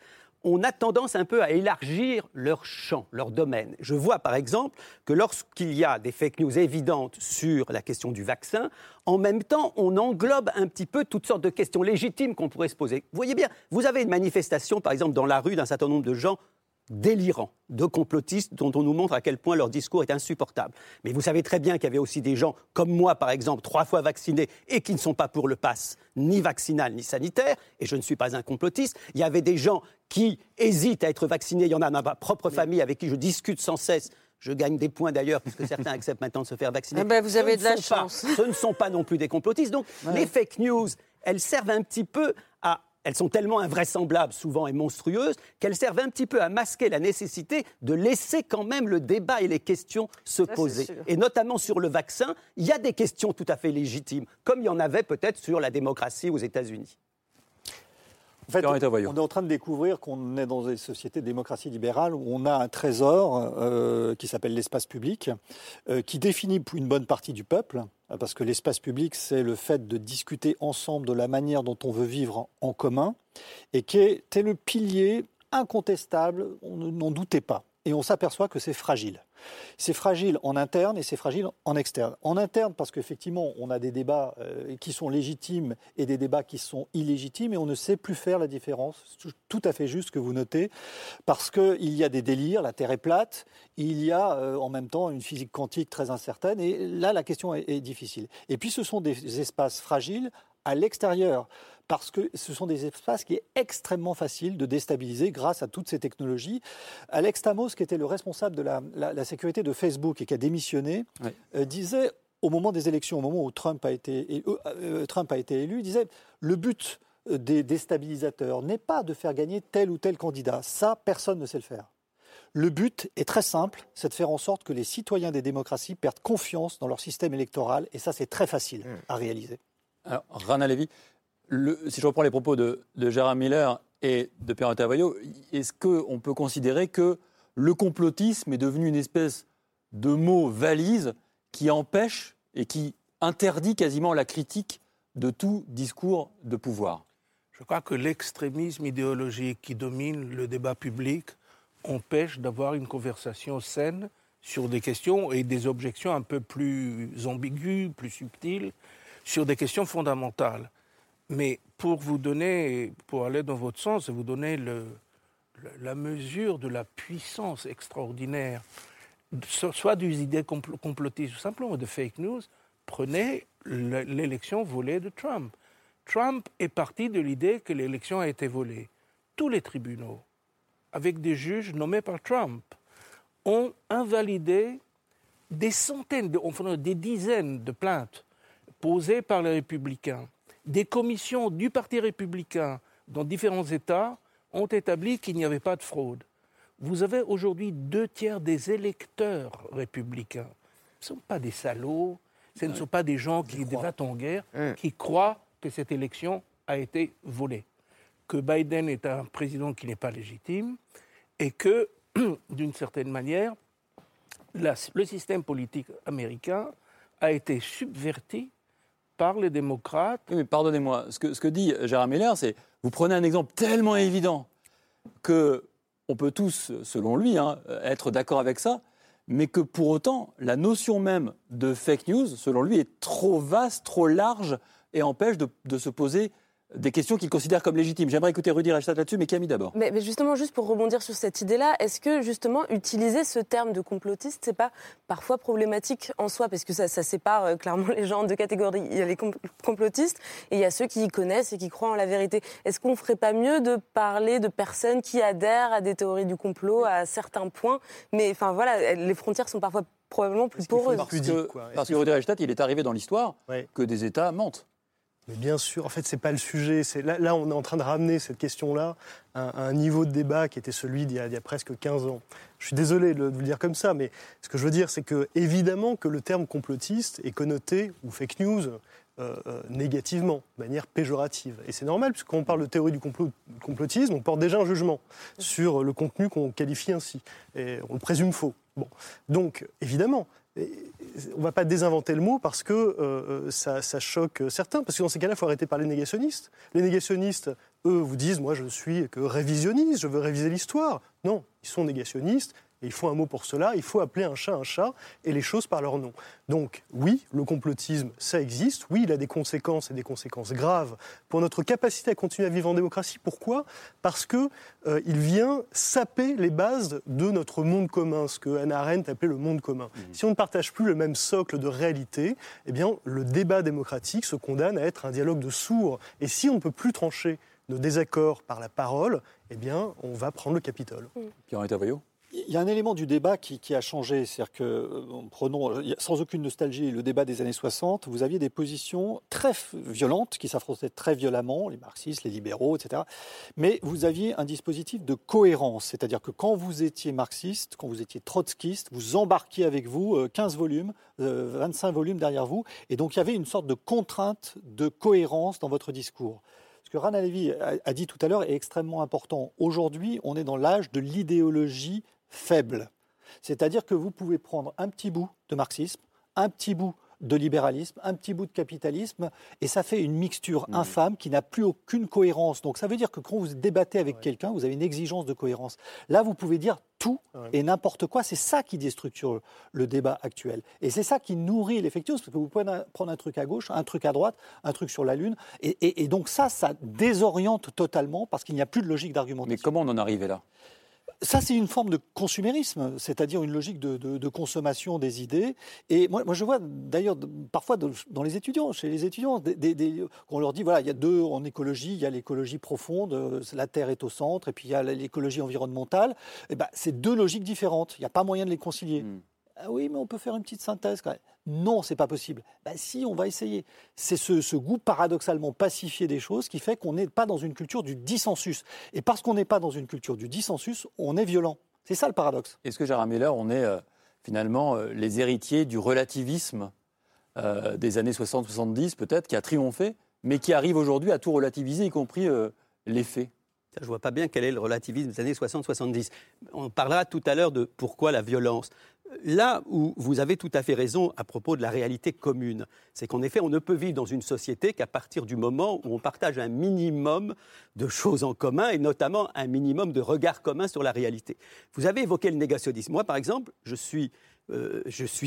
on a tendance un peu à élargir leur champ, leur domaine. Je vois par exemple que lorsqu'il y a des fake news évidentes sur la question du vaccin, en même temps, on englobe un petit peu toutes sortes de questions légitimes qu'on pourrait se poser. Vous voyez bien, vous avez une manifestation, par exemple, dans la rue d'un certain nombre de gens délirants de complotistes dont on nous montre à quel point leur discours est insupportable. Mais vous savez très bien qu'il y avait aussi des gens comme moi, par exemple, trois fois vaccinés et qui ne sont pas pour le pass, ni vaccinal ni sanitaire, et je ne suis pas un complotiste. Il y avait des gens qui hésitent à être vaccinés. Il y en a dans ma propre famille avec qui je discute sans cesse. Je gagne des points d'ailleurs, puisque certains acceptent maintenant de se faire vacciner. Ah ben, vous avez Ce de la ne sont pas- chance. ce ne sont pas non plus des complotistes. Donc, les fake news, elles servent un petit peu. Elles sont tellement invraisemblables souvent et monstrueuses qu'elles servent un petit peu à masquer la nécessité de laisser quand même le débat et les questions se poser. Et notamment sur le vaccin, il y a des questions tout à fait légitimes, comme il y en avait peut-être sur la démocratie aux États-Unis. En fait, on est en train de découvrir qu'on est dans des sociétés de démocratie libérale où on a un trésor euh, qui s'appelle l'espace public, euh, qui définit une bonne partie du peuple, parce que l'espace public, c'est le fait de discuter ensemble de la manière dont on veut vivre en, commun, et qui était le pilier incontestable, on ne- n'en doutait pas. Et on s'aperçoit que c'est fragile. C'est fragile en interne et c'est fragile en externe. En interne, parce qu'effectivement, on a des débats euh, qui sont légitimes et des débats qui sont illégitimes et on ne sait plus faire la différence. Tout à fait juste que vous notez, parce qu'il y a des délires, la Terre est plate, il y a euh, en même temps une physique quantique très incertaine et là, la question est, est difficile. Et puis, ce sont des espaces fragiles à l'extérieur parce que ce sont des espaces qui est extrêmement facile de déstabiliser grâce à toutes ces technologies. Alex Tamos, qui était le responsable de la, la- la sécurité de Facebook et qui a démissionné, euh, disait au moment des élections, au moment où Trump a été, euh, euh, Trump a été élu, disait le but des déstabilisateurs n'est pas de faire gagner tel ou tel candidat. Ça, personne ne sait le faire. Le but est très simple, c'est de faire en sorte que les citoyens des démocraties perdent confiance dans leur système électoral, et ça, c'est très facile à réaliser. Alors, Rana Levy, si je reprends les propos de, Gérard Miller et de Pierre Tavoyot, est-ce qu'on peut considérer que le complotisme est devenu une espèce de mot valise qui empêche et qui interdit quasiment la critique de tout discours de pouvoir? Je crois que l'extrémisme idéologique qui domine le débat public empêche d'avoir une conversation saine sur des questions et des objections un peu plus ambiguës, plus subtiles, sur des questions fondamentales. Mais pour vous donner, pour aller dans votre sens et vous donner la mesure de la puissance extraordinaire, so- soit des idées compl- complotistes ou simplement de fake news, prenez le- l'élection volée de Trump. Trump est parti de l'idée que l'élection a été volée. Tous les tribunaux, avec des juges nommés par Trump, ont invalidé des centaines, enfin, des dizaines de plaintes posées par les républicains. Des commissions du Parti républicain dans différents États ont établi qu'il n'y avait pas de fraude. Vous avez aujourd'hui deux tiers des électeurs républicains. Ce ne sont pas des salauds, ce ne sont pas des gens qui, des en guerre, qui croient que cette élection a été volée, que Biden est un président qui n'est pas légitime et que, d'une certaine manière, la- le système politique américain a été subverti par les démocrates. Oui, mais pardonnez-moi, ce que, dit Gérard Miller, c'est vous prenez un exemple tellement évident que on peut tous, selon lui, hein, être d'accord avec ça, mais que pour autant, la notion même de fake news, selon lui, est trop vaste, trop large et empêche de se poser des questions qu'il considère comme légitimes. J'aimerais écouter Rudy Reichstadt là-dessus, mais Camille d'abord. Mais, mais justement, juste pour rebondir sur cette idée-là, est-ce que justement utiliser ce terme de complotiste, c'est pas parfois problématique en soi? Parce que ça, ça sépare euh, clairement les gens en deux catégories. Il y a les com- complotistes et il y a ceux qui y connaissent et qui croient en la vérité. Est-ce qu'on ferait pas mieux de parler de personnes qui adhèrent à des théories du complot à certains points? Mais enfin voilà, les frontières sont parfois probablement plus poreuses. Parce que, parce que Rudy Reichstadt, il est arrivé dans l'histoire Ouais. que des États mentent. Mais bien sûr, en fait, c'est pas le sujet. Là, on est en train de ramener cette question-là à, un niveau de débat qui était celui d'il y, a- presque 15 ans. Je suis désolé de vous le dire comme ça, mais ce que je veux dire, c'est que évidemment que le terme complotiste est connoté ou fake news euh, euh, négativement, de manière péjorative. Et c'est normal, puisque quand on parle de théorie du complot- complotisme, on porte déjà un jugement sur le contenu qu'on qualifie ainsi. Et on le présume faux. Bon. Donc, évidemment, on ne va pas désinventer le mot parce que euh, euh, ça, choque certains. Parce que dans ces cas-là, il faut arrêter de parler de négationnistes. Les négationnistes, eux, vous disent Moi, je suis que révisionniste, je veux réviser l'histoire. Non, ils sont négationnistes, Et il faut un mot pour cela, il faut appeler un chat un chat et les choses par leur nom. Donc oui, le complotisme, ça existe, oui, il a des conséquences et des conséquences graves pour notre capacité à continuer à vivre en démocratie. Pourquoi? Parce qu'il euh, vient saper les bases de notre monde commun, ce que Hannah Arendt appelait le monde commun. Mmh. Si on ne partage plus le même socle de réalité, eh bien, le débat démocratique se condamne à être un dialogue de sourds. Et si on ne peut plus trancher nos désaccords par la parole, eh bien, on va prendre le Capitole. Mmh. Pierre-Henri il y a un élément du débat qui, a changé. C'est-à-dire que, euh, prenons, sans aucune nostalgie, le débat des années 60, vous aviez des positions très violentes qui s'affrontaient très violemment, les marxistes, les libéraux, etc. Mais vous aviez un dispositif de cohérence. C'est-à-dire que quand vous étiez marxiste, quand vous étiez trotskiste, vous embarquiez avec vous 15 euh, volumes, 25 euh, volumes derrière vous. Et donc il y avait une sorte de contrainte de cohérence dans votre discours. Ce que Rana Levy a dit tout à l'heure est extrêmement important. Aujourd'hui, on est dans l'âge de l'idéologie faible. C'est-à-dire que vous pouvez prendre un petit bout de marxisme, un petit bout de libéralisme, un petit bout de capitalisme, et ça fait une mixture mmh. infâme qui n'a plus aucune cohérence. Donc ça veut dire que quand vous débattez avec quelqu'un, vous avez une exigence de cohérence. Là, vous pouvez dire tout et n'importe quoi. C'est ça qui déstructure le débat actuel. Et c'est ça qui nourrit l'effectif, parce que vous pouvez prendre un truc à gauche, un truc à droite, un truc sur la Lune. Et, et donc ça, ça désoriente totalement, parce qu'il n'y a plus de logique d'argumentation. Mais comment on en est arrivé là? Ça, c'est une forme de consumérisme, c'est-à-dire une logique de, consommation des idées. Et moi, je vois d'ailleurs parfois dans les étudiants, chez les étudiants, on leur dit voilà, il y a deux en écologie, il y a l'écologie profonde, euh, la Terre est au centre, et puis il y a l'écologie environnementale. Et eh ben, c'est deux logiques différentes. Il n'y a pas moyen de les concilier. Hmm. Ah oui, mais on peut faire une petite synthèse quand même. Non, c'est pas possible. Ben si, on va essayer. C'est ce, goût paradoxalement pacifié des choses qui fait qu'on n'est pas dans une culture du dissensus. Et parce qu'on n'est pas dans une culture du dissensus, on est violent. C'est ça le paradoxe. Est-ce que Gérard Miller, on est euh, finalement euh, les héritiers du relativisme euh, des années 60-70 peut-être, qui a triomphé, mais qui arrive aujourd'hui à tout relativiser, y compris les faits je ne vois pas bien quel est le relativisme des années 60-70. On parlera tout à l'heure de pourquoi la violence là où vous avez tout à fait raison à propos de la réalité commune, c'est qu'en effet, on ne peut vivre dans une société qu'à partir du moment où on partage un minimum de choses en commun et notamment un minimum de regards communs sur la réalité. Vous avez évoqué le négationnisme. Moi, par exemple, je suis, euh,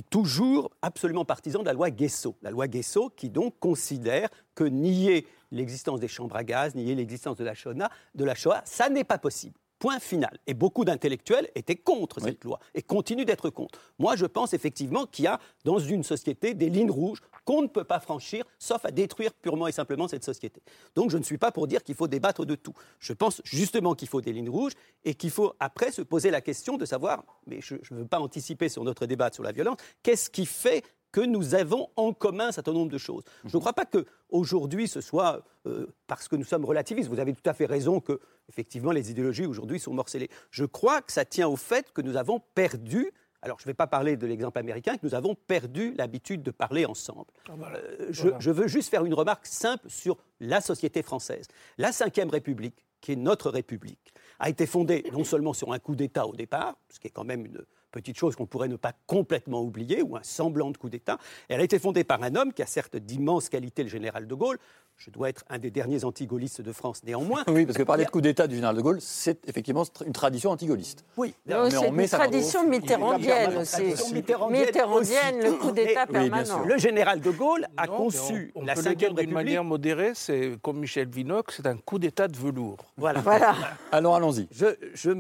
toujours absolument partisan de la loi Guesso. La loi Guesso qui donc considère que nier l'existence des chambres à gaz, nier l'existence de la Shoah, de la Shoah ça n'est pas possible. Point final. Et beaucoup d'intellectuels étaient contre cette loi et continuent d'être contre. Moi, je pense effectivement qu'il y a dans une société des lignes rouges qu'on ne peut pas franchir, sauf à détruire purement et simplement cette société. Donc, je ne suis pas pour dire qu'il faut débattre de tout. Je pense justement qu'il faut des lignes rouges et qu'il faut après se poser la question de savoir, mais je ne veux pas anticiper sur notre débat sur la violence, qu'est-ce qui fait que nous avons en commun un certain nombre de choses. Je ne crois pas qu'aujourd'hui ce soit euh, parce que nous sommes relativistes. Vous avez tout à fait raison que, effectivement, les idéologies aujourd'hui sont morcelées. Je crois que ça tient au fait que nous avons perdu alors, je ne vais pas parler de l'exemple américain, que nous avons perdu l'habitude de parler ensemble. Ah, euh, je, je, veux juste faire une remarque simple sur la société française. La Ve République, qui est notre République, a été fondée non seulement sur un coup d'État au départ, ce qui est quand même une, petite chose qu'on pourrait ne pas complètement oublier, ou un semblant de coup d'État. Elle a été fondée par un homme qui a certes d'immenses qualités, le général de Gaulle. Je dois être un des derniers anti-gaullistes de France néanmoins. Oui, parce que parler de coup d'État du général de Gaulle, c'est effectivement une tradition anti-gaulliste. Oui, c'est une tradition mitterrandienne aussi. Mitterrandienne, le coup d'État permanent. le général de Gaulle a conçu on, la peut République. D'une manière modérée, c'est comme Michel Vinocq, c'est un coup d'État de velours. Voilà. voilà. Alors allons-y. Je, je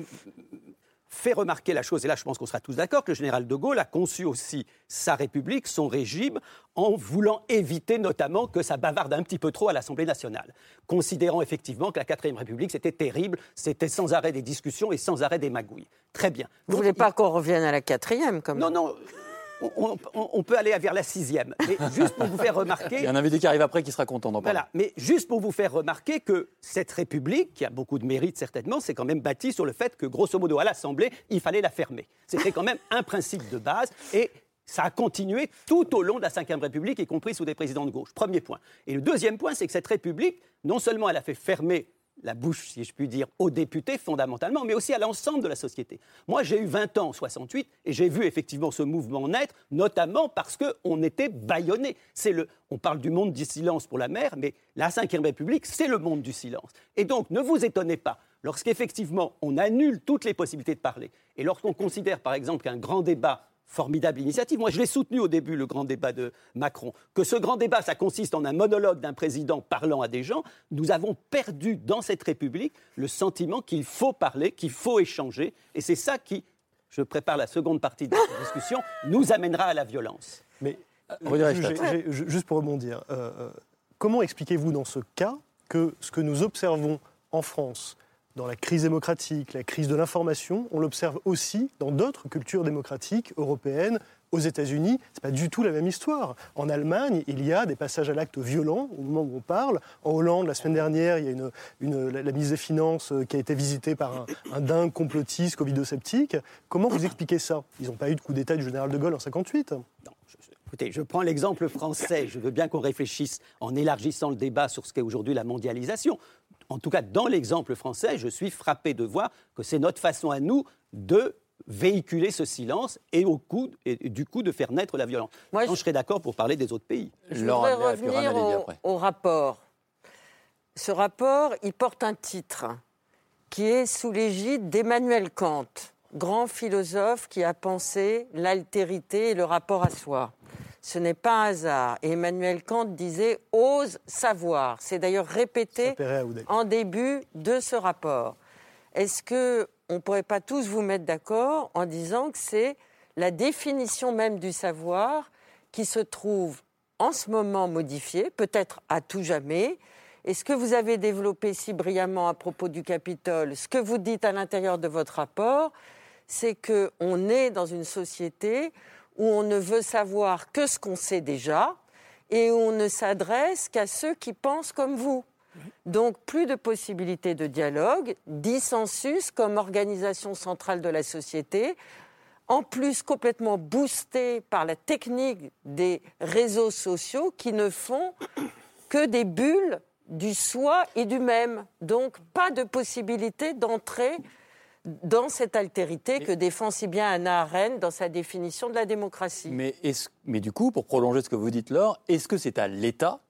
fait remarquer la chose, et là je pense qu'on sera tous d'accord, que le général de Gaulle a conçu aussi sa République, son régime, en voulant éviter notamment que ça bavarde un petit peu trop à l'Assemblée nationale, considérant effectivement que la Quatrième République c'était terrible, c'était sans arrêt des discussions et sans arrêt des magouilles. Très bien. Vous ne voulez pas qu'on revienne à la quatrième comme Non, non on, peut aller vers la sixième. Mais juste pour vous faire remarquer. Il y a un invité qui arrive après qui sera content d'en parler. Voilà, mais juste pour vous faire remarquer que cette République, qui a beaucoup de mérite certainement, c'est quand même bâtie sur le fait que, grosso modo, à l'Assemblée, il fallait la fermer. C'était quand même un principe de base. Et ça a continué tout au long de la Ve République, y compris sous des présidents de gauche. Premier point. Et le deuxième point, c'est que cette République, non seulement elle a fait fermer la bouche, si je puis dire, aux députés fondamentalement, mais aussi à l'ensemble de la société. Moi, j'ai eu 20 ans en 68 et j'ai vu effectivement ce mouvement naître, notamment parce qu'on était bâillonné. Le, on parle du monde du silence pour la mer, mais la Ve République, c'est le monde du silence. Et donc, ne vous étonnez pas lorsqu'effectivement on annule toutes les possibilités de parler, et lorsqu'on considère par exemple qu'un grand débat formidable initiative. Moi, je l'ai soutenu au début, le grand débat de Macron. Que ce grand débat, ça consiste en un monologue d'un président parlant à des gens, nous avons perdu dans cette République le sentiment qu'il faut parler, qu'il faut échanger. Et c'est ça qui, je prépare la seconde partie de cette discussion, nous amènera à la violence. Mais j'ai- j'ai- juste pour rebondir, euh, euh, comment expliquez-vous dans ce cas que ce que nous observons en France, dans la crise démocratique, la crise de l'information, on l'observe aussi dans d'autres cultures démocratiques européennes, aux États-Unis, c'est pas du tout la même histoire. En Allemagne, il y a des passages à l'acte violents au moment où on parle. En Hollande, la semaine dernière, il y a une, la, la ministre des Finances euh, qui a été visitée par un, dingue complotiste, covido-sceptique. Comment vous expliquez ça? Ils n'ont pas eu de coup d'État du général de Gaulle en 58 Écoutez, je prends l'exemple français. Je veux bien qu'on réfléchisse en élargissant le débat sur ce qu'est aujourd'hui la mondialisation. En tout cas, dans l'exemple français, je suis frappé de voir que c'est notre façon à nous de véhiculer ce silence et, au coup, et du coup de faire naître la violence. Moi, je... serais d'accord pour parler des autres pays. Je voudrais revenir au, au rapport. Ce rapport, il porte un titre qui est sous l'égide d'Emmanuel Kant, grand philosophe qui a pensé l'altérité et le rapport à soi. Ce n'est pas un hasard. Et Emmanuel Kant disait ose savoir. C'est d'ailleurs répété en début de ce rapport. Est-ce que on ne pourrait pas tous vous mettre d'accord en disant que c'est la définition même du savoir qui se trouve en ce moment modifiée, peut-être à tout jamais? Et ce que vous avez développé si brillamment à propos du Capitole, ce que vous dites à l'intérieur de votre rapport, c'est qu'on est dans une société où on ne veut savoir que ce qu'on sait déjà et où on ne s'adresse qu'à ceux qui pensent comme vous. Donc plus de possibilités de dialogue, dissensus comme organisation centrale de la société, en plus complètement boosté par la technique des réseaux sociaux qui ne font que des bulles du soi et du même. Donc pas de possibilité d'entrer dans cette altérité que défend si bien Anna Arendt dans sa définition de la démocratie. Mais, est mais du coup, pour prolonger ce que vous dites, Laure, est-ce que c'est à l'État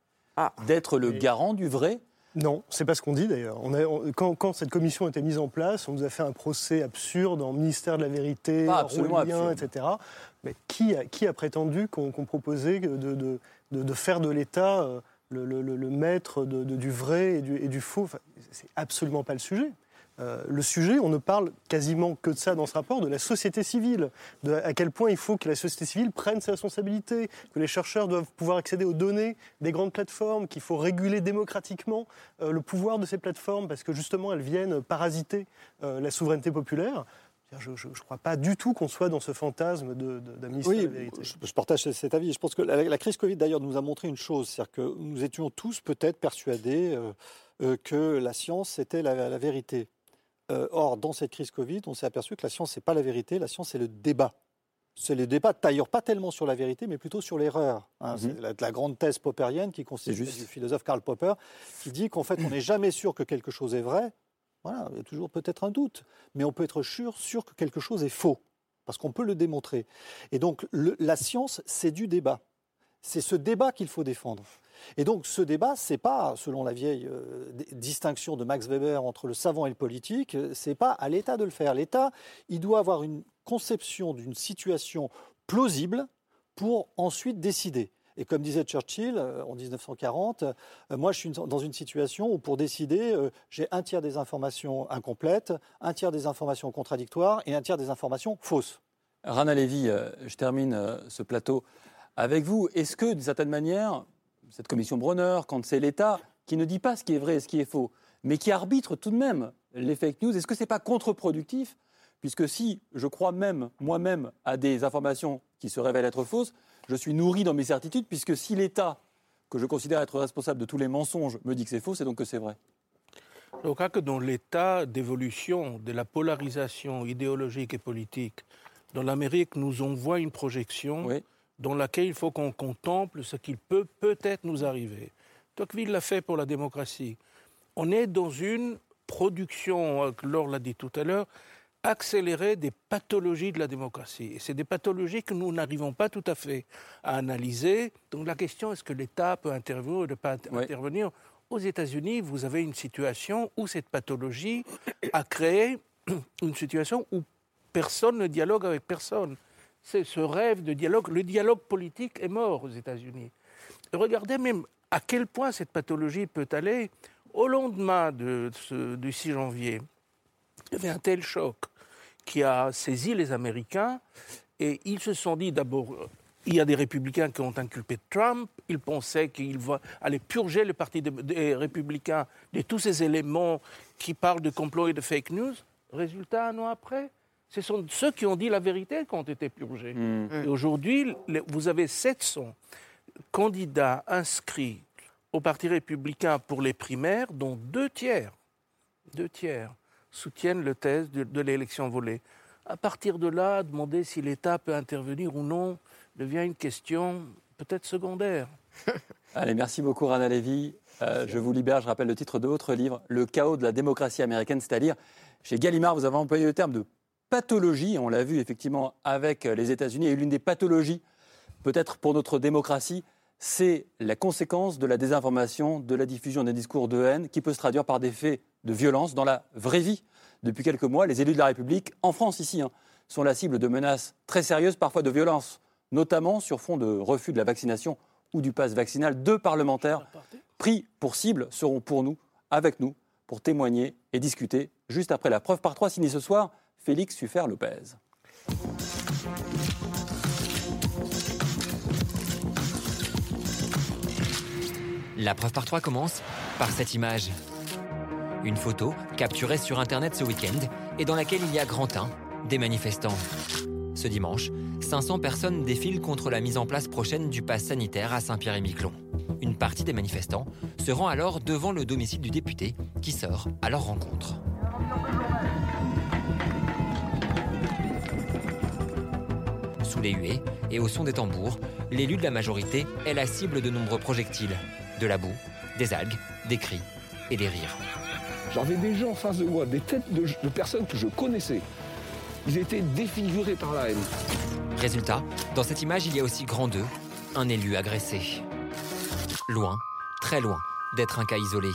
d'être le garant du vrai? Non, c'est pas ce qu'on dit d'ailleurs. On a- on- quand, quand cette commission a été mise en place, on nous a fait un procès absurde en ministère de la Vérité, absolument absurde. etc. Mais qui a, qui a prétendu qu'on proposait de, de- de- de faire de l'État euh, le, le- le- le maître de- de- du vrai et du, et du faux? Enfin, C'est absolument pas le sujet. Euh, le sujet, on ne parle quasiment que de ça dans ce rapport, de la société civile, de à quel point il faut que la société civile prenne ses responsabilités, que les chercheurs doivent pouvoir accéder aux données des grandes plateformes, qu'il faut réguler démocratiquement euh, le pouvoir de ces plateformes parce que justement elles viennent parasiter euh, la souveraineté populaire. Je ne crois pas du tout qu'on soit dans ce fantasme de, de, Oui, la vérité. je, je partage cet avis. Je pense que la, la crise Covid, d'ailleurs, nous a montré une chose, c'est-à-dire que nous étions tous peut-être persuadés euh, euh, que la science, c'était la, la vérité. Euh, or, dans cette crise Covid, on s'est aperçu que la science, c'est pas la vérité, la science, c'est le débat. C'est le débat, d'ailleurs, pas tellement sur la vérité, mais plutôt sur l'erreur. hein. Mhm. C'est la, la grande thèse poppérienne qui consiste juste. du philosophe Karl Popper, qui dit qu'en fait, on n'est jamais sûr que quelque chose est vrai. Voilà, il y a toujours peut-être un doute, mais on peut être sûr, sûr que quelque chose est faux, parce qu'on peut le démontrer. Et donc, le- la science, c'est du débat. C'est ce débat qu'il faut défendre. Et donc, ce débat, c'est pas, selon la vieille euh, distinction de Max Weber entre le savant et le politique, euh, c'est pas à l'État de le faire. L'État, il doit avoir une conception d'une situation plausible pour ensuite décider. Et comme disait Churchill euh, en 1940, euh, moi je suis dans une situation où pour décider, j'ai un tiers des informations incomplètes, un tiers des informations contradictoires et un tiers des informations fausses. Rana euh, je termine ce plateau avec vous. Est-ce que, d'une certaine manière, cette commission Bronner, quand c'est l'État qui ne dit pas ce qui est vrai et ce qui est faux, mais qui arbitre tout de même les fake news, est-ce que ce n'est pas contre-productif? Puisque si je crois même, moi-même, à des informations qui se révèlent être fausses, je suis nourri dans mes certitudes, puisque si l'État, que je considère être responsable de tous les mensonges, me dit que c'est faux, c'est donc que c'est vrai. Je crois que dans l'état d'évolution de la polarisation idéologique et politique, dans l'Amérique, nous on voit une projection dans laquelle il faut qu'on contemple ce qui peut peut-être nous arriver. Tocqueville l'a fait pour la démocratie. On est dans une production, euh, Laure l'a dit tout à l'heure, accélérée des pathologies de la démocratie. Et c'est des pathologies que nous n'arrivons pas tout à fait à analyser. Donc la question, est-ce que l'État peut intervenir ou ne pas intervenir? Aux États-Unis, vous avez une situation où cette pathologie a créé une situation où personne ne dialogue avec personne. C'est ce rêve de dialogue. Le dialogue politique est mort aux États-Unis. Regardez même à quel point cette pathologie peut aller. Au lendemain de du 6 janvier, il y avait un tel choc qui a saisi les Américains et ils se sont dit d'abord, il y a des républicains qui ont inculpé Trump, ils pensaient qu'il aller purger le parti des républicains de tous ces éléments qui parlent de complot et de fake news. Résultat, un an après, ce sont ceux qui ont dit la vérité qui ont été purgés. Hmm. Et aujourd'hui, vous avez 700 candidats inscrits au Parti républicain pour les primaires, dont deux tiers, deux tiers soutiennent le thèse de, de l'élection volée. À partir de là, demander si l'État peut intervenir ou non devient une question peut-être secondaire. Allez, merci beaucoup Rana Levy. Euh, je vous libère, je rappelle le titre de votre livre, Le chaos de la démocratie américaine, c'est-à-dire chez Gallimard, vous avez employé le terme de pathologie, on l'a vu effectivement avec les États-Unis, et l'une des pathologies, peut-être pour notre démocratie, c'est la conséquence de la désinformation, de la diffusion d'un discours de haine qui peut se traduire par des faits de violence dans la vraie vie. Depuis quelques mois, les élus de la République, en France ici, hein, sont la cible de menaces très sérieuses, parfois de violences, notamment sur fond de refus de la vaccination ou du pass vaccinal. Deux parlementaires pris pour cible seront pour nous, avec nous, pour témoigner et discuter juste après la preuve par trois signée ce soir, Félix Suffert-Lopez. La preuve par trois commence par cette image. Une photo capturée sur Internet ce week-end et dans laquelle il y a grand teint, des manifestants. Ce dimanche, 500 personnes défilent contre la mise en place prochaine du pass sanitaire à Saint-Pierre-et-Miquelon. Une partie des manifestants se rend alors devant le domicile du député qui sort à leur rencontre. Sous les huées et au son des tambours, l'élu de la majorité est la cible de nombreux projectiles. De la boue, des algues, des cris et des rires. J'avais des gens en face de moi, des têtes de, de personnes que je connaissais. Ils étaient défigurés par la haine. Résultat, dans cette image, il y a aussi grand 2, un élu agressé. Loin, très loin, d'être un cas isolé.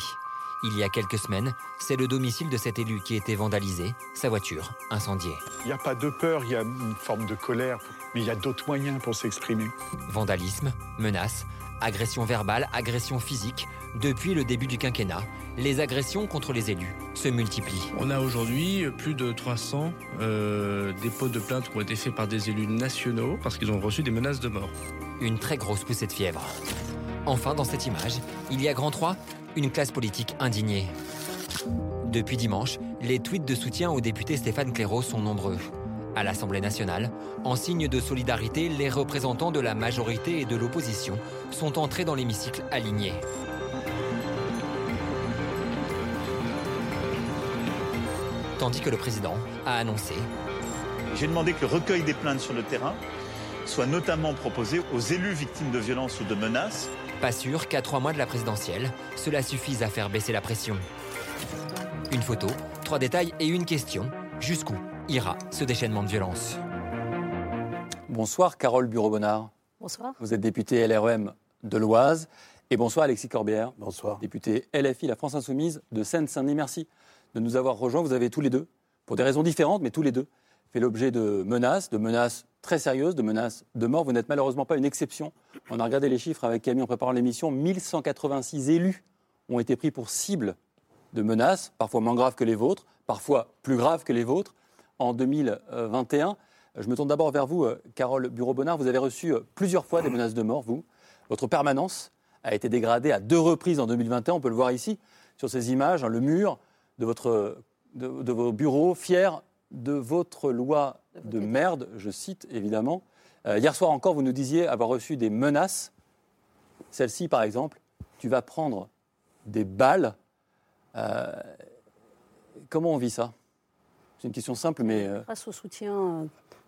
Il y a quelques semaines, c'est le domicile de cet élu qui était vandalisé, sa voiture incendiée. Il n'y a pas de peur, il y a une forme de colère, mais il y a d'autres moyens pour s'exprimer. Vandalisme, menaces, agression verbale, agression physique. Depuis le début du quinquennat, les agressions contre les élus se multiplient. On a aujourd'hui plus de 300 euh, dépôts de plaintes qui ont été faits par des élus nationaux parce qu'ils ont reçu des menaces de mort. Une très grosse poussée de fièvre. Enfin, dans cette image, il y a grand 3, une classe politique indignée. Depuis dimanche, les tweets de soutien au député Stéphane Clairaut sont nombreux. À l'Assemblée nationale, en signe de solidarité, les représentants de la majorité et de l'opposition sont entrés dans l'hémicycle alignés. Tandis que le président a annoncé J'ai demandé que le recueil des plaintes sur le terrain soit notamment proposé aux élus victimes de violences ou de menaces. Pas sûr qu'à trois mois de la présidentielle, cela suffise à faire baisser la pression. Une photo, trois détails et une question. Jusqu'où? Ira ce déchaînement de violence Bonsoir Carole Bureau-Bonnard. Bonsoir. Vous êtes députée LREM de l'Oise. Et bonsoir Alexis Corbière. Bonsoir. Député LFI, la France Insoumise de Seine-Saint-Denis. Merci de nous avoir rejoints. Vous avez tous les deux, pour des raisons différentes, mais tous les deux, fait l'objet de menaces, de menaces très sérieuses, de menaces de mort. Vous n'êtes malheureusement pas une exception. On a regardé les chiffres avec Camille en préparant l'émission. 1186 élus ont été pris pour cible de menaces, parfois moins graves que les vôtres, parfois plus graves que les vôtres, en 2021. Je me tourne d'abord vers vous, euh, Carole Bureau-Bonnard. Vous avez reçu euh, plusieurs fois des menaces de mort, vous. Votre permanence a été dégradée à deux reprises en 2021. On peut le voir ici, sur ces images, hein, le mur de, votre, de, de vos bureaux, fiers de votre loi de merde, je cite évidemment. Euh, hier soir encore, vous nous disiez avoir reçu des menaces. Celle-ci, par exemple, tu vas prendre des balles. Euh, comment on vit ça? C'est une question simple, mais. euh, Grâce au soutien euh,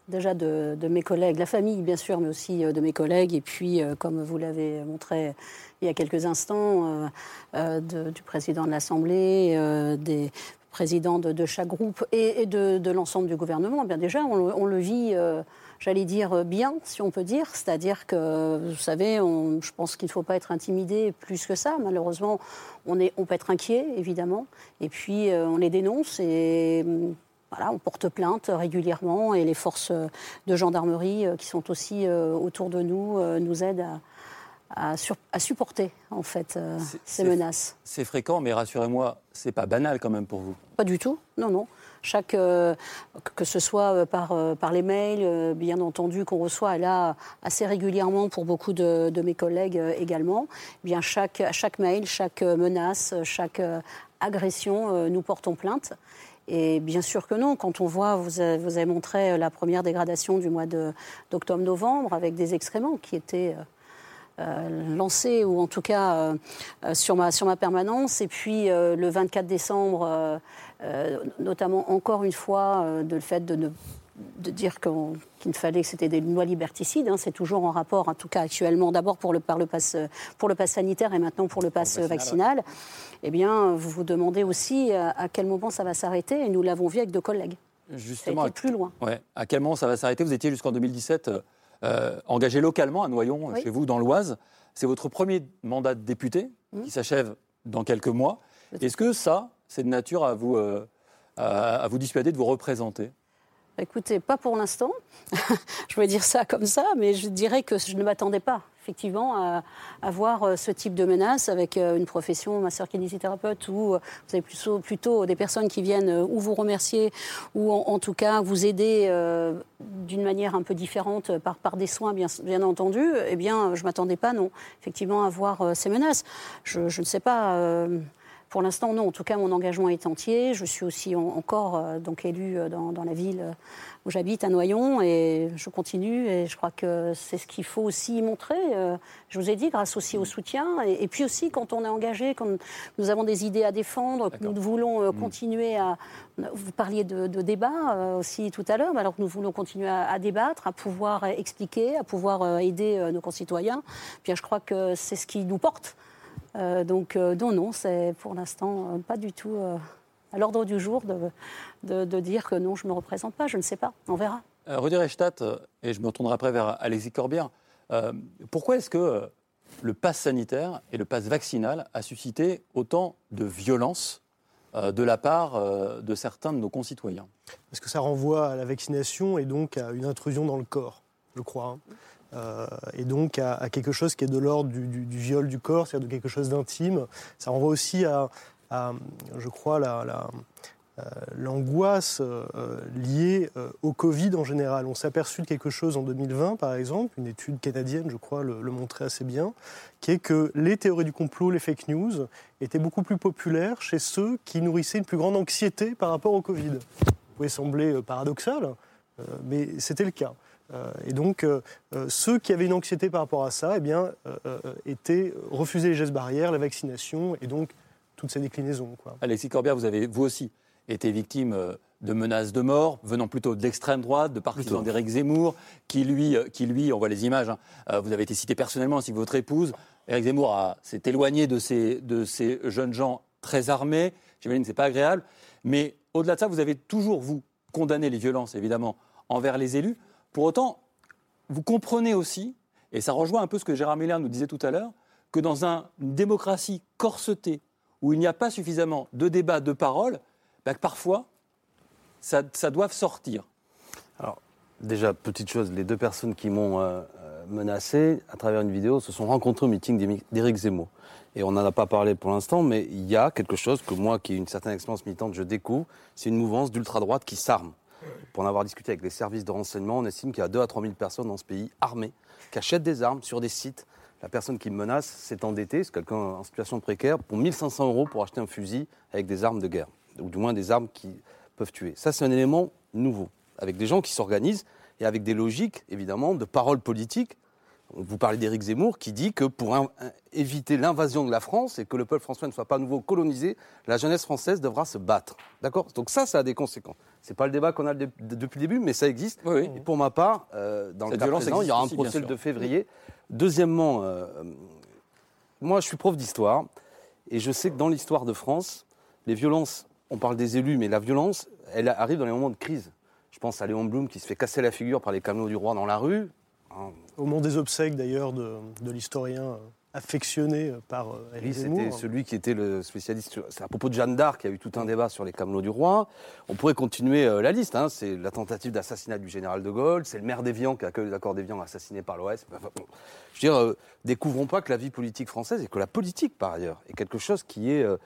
déjà de, mes collègues, la famille bien sûr, mais aussi euh, de mes collègues, et puis comme vous l'avez montré il y a quelques instants, du président de l'Assemblée, des président de, chaque groupe et, de, l'ensemble du gouvernement, eh bien déjà, on, le- vit, j'allais dire, bien, si on peut dire. C'est-à-dire que, vous savez, je pense qu'il ne faut pas être intimidé plus que ça. Malheureusement, on, peut être inquiet, évidemment. Et puis, on les dénonce et. Voilà, on porte plainte régulièrement et les forces de gendarmerie euh, qui sont aussi euh, autour de nous euh, nous aident à, à sur- à supporter en fait euh, ces menaces. C'est fréquent, mais rassurez-moi, c'est pas banal quand même pour vous. Pas du tout, non, non. Chaque, euh, que ce soit par, par les mails, euh, bien entendu, qu'on reçoit là assez régulièrement pour beaucoup de, de mes collègues également, eh bien chaque, à chaque mail, chaque menace, chaque agression, nous portons plainte. Et bien sûr que non, quand on voit, vous avez, montré euh, la première dégradation du mois d'octobre-novembre avec des excréments qui étaient... euh, euh, lancé, ou en tout cas sur, ma, permanence. Et puis le 24 décembre, notamment encore une fois, de le fait de ne de dire qu'on- qu'il ne fallait que c'était des lois liberticides, hein, c'est toujours en rapport, en tout cas actuellement, d'abord pour le, par le pass, euh, pour le pass sanitaire et maintenant pour le pass euh, vaccinal. Eh bien, vous vous demandez aussi à, à quel moment ça va s'arrêter, et nous l'avons vu avec deux collègues. Justement, ça a été plus loin. Ouais. À quel moment ça va s'arrêter? Vous étiez jusqu'en 2017 euh, euh, engagé localement à Noyon, Oui. chez vous, dans l'Oise. C'est votre premier mandat de député Mmh. qui s'achève dans quelques mois. Est-ce que ça, c'est de nature à vous, euh, à, à vous dissuader de vous représenter? Écoutez, pas pour l'instant. je vais dire ça comme ça, mais je dirais que je ne m'attendais pas, effectivement, à, à voir euh, ce type de menace avec euh, une profession, masseur kinésithérapeute, où euh, vous avez plutôt, des personnes qui viennent ou vous remercier, ou en, tout cas vous aider d'une manière un peu différente par, des soins, bien, entendu. Eh bien, je ne m'attendais pas, non, effectivement, à voir ces menaces. Je, ne sais pas. Pour l'instant, non. En tout cas, mon engagement est entier. Je suis aussi en- encore euh, donc élue euh, dans, dans la ville euh, où j'habite, à Noyon, et je continue. Et je crois que c'est ce qu'il faut aussi montrer. je vous ai dit, grâce aussi au soutien, et, et puis aussi quand on est engagé, quand nous avons des idées à défendre, que nous voulons euh, continuer à. Vous parliez de, de débat aussi tout à l'heure, mais alors que nous voulons continuer à, à débattre, à pouvoir expliquer, à pouvoir aider nos concitoyens. Bien, je crois que c'est ce qui nous porte. Euh, donc euh, non, non, c'est pour l'instant euh, pas du tout euh, à l'ordre du jour de, de- de dire que non, je ne me représente pas. Je ne sais pas, on verra. Euh, Rudy Reichstadt, et je me retournerai après vers Alexis Corbière, euh, pourquoi est-ce que le pass sanitaire et le pass vaccinal a suscité autant de violence euh, de la part euh, de certains de nos concitoyens? Parce que ça renvoie à la vaccination et donc à une intrusion dans le corps, je crois. hein. Euh, et donc à, quelque chose qui est de l'ordre du, viol du corps, c'est-à-dire de quelque chose d'intime. Ça renvoie aussi à, je crois, euh, l'angoisse euh, liée au Covid en général. On s'est aperçu de quelque chose en 2020, par exemple, une étude canadienne, je crois, le, le montrait assez bien, qui est que les théories du complot, les fake news, étaient beaucoup plus populaires chez ceux qui nourrissaient une plus grande anxiété par rapport au Covid. Ça pouvait sembler paradoxal, mais c'était le cas. Euh, et donc, euh, euh, ceux qui avaient une anxiété par rapport à ça, eh bien, étaient refuser les gestes barrières, la vaccination, et donc toutes ces déclinaisons. Quoi. Alexis Corbière, vous avez vous aussi été victime de menaces de mort venant plutôt de l'extrême droite, de partisans d'Éric Zemmour, qui lui, qui lui, on voit les images, hein, vous avez été cité personnellement ainsi que votre épouse. Éric Zemmour s'est éloigné de ces, de ces jeunes gens très armés. J'imagine que ce n'est pas agréable. Mais au-delà de ça, vous avez toujours, vous, condamné les violences, évidemment, envers les élus. Pour autant, vous comprenez aussi, et ça rejoint un peu ce que Gérard Miller nous disait tout à l'heure, que dans un- une démocratie corsetée, où il n'y a pas suffisamment de débats, de paroles, bah, que parfois, ça, doit sortir. Alors, déjà, petite chose, les deux personnes qui m'ont euh, euh, menacé à travers une vidéo se sont rencontrées au meeting d'Éric Zemmour. Et on n'en a pas parlé pour l'instant, mais il y a quelque chose que moi, qui ai une certaine expérience militante, je découvre. C'est une mouvance d'ultra-droite qui s'arme. Pour en avoir discuté avec les services de renseignement, on estime qu'il y a 2 à 3 000 personnes dans ce pays armées qui achètent des armes sur des sites. La personne qui me menace s'est endettée, c'est quelqu'un en situation précaire, pour 1500 euros pour acheter un fusil avec des armes de guerre, ou du moins des armes qui peuvent tuer. Ça, c'est un élément nouveau, avec des gens qui s'organisent et avec des logiques, évidemment, de paroles politiques. Vous parlez d'Éric Zemmour qui dit que pour un- un- éviter l'invasion de la France et que le peuple français ne soit pas à nouveau colonisé, la jeunesse française devra se battre. D'accord? Donc ça, ça a des conséquences. C'est pas le débat qu'on a le dé- depuis le début, mais ça existe. Et pour ma part, euh, dans Cette le cas présent, il y aura un procès le sûr. 2 février. Deuxièmement, euh, moi, je suis prof d'histoire et je sais que dans l'histoire de France, les violences on parle des élus, mais la violence, elle arrive dans les moments de crise. Je pense à Léon Blum qui se fait casser la figure par les camelots du roi dans la rue. Au moment des obsèques, d'ailleurs, de, de l'historien euh, affectionné par euh, Oui, Éric c'était Zemmour. celui qui était le spécialiste. C'est à propos de Jeanne d'Arc, il y a eu tout un débat sur les camelots du roi. On pourrait continuer euh, la liste. hein. C'est la tentative d'assassinat du général de Gaulle. C'est le maire d'Évian qui accueille l'accord d'Évian assassiné par l'OS. Enfin, bon. Je veux dire, euh, découvrons pas que la vie politique française et que la politique, par ailleurs, est quelque chose qui est euh,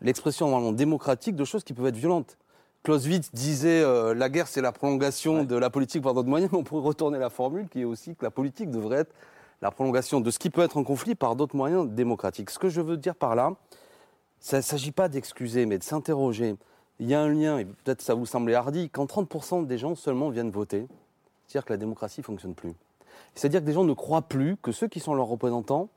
l'expression normalement démocratique de choses qui peuvent être violentes. Clausewitz disait euh, la guerre c'est la prolongation de la politique par d'autres moyens, mais on pourrait retourner la formule qui est aussi que la politique devrait être la prolongation de ce qui peut être un conflit par d'autres moyens démocratiques. Ce que je veux dire par là, ça ne s'agit pas d'excuser, mais de s'interroger. Il y a un lien, et peut-être ça vous semblait hardi, quand 30% des gens seulement viennent voter, c'est-à-dire que la démocratie ne fonctionne plus. C'est-à-dire que des gens ne croient plus que ceux qui sont leurs représentants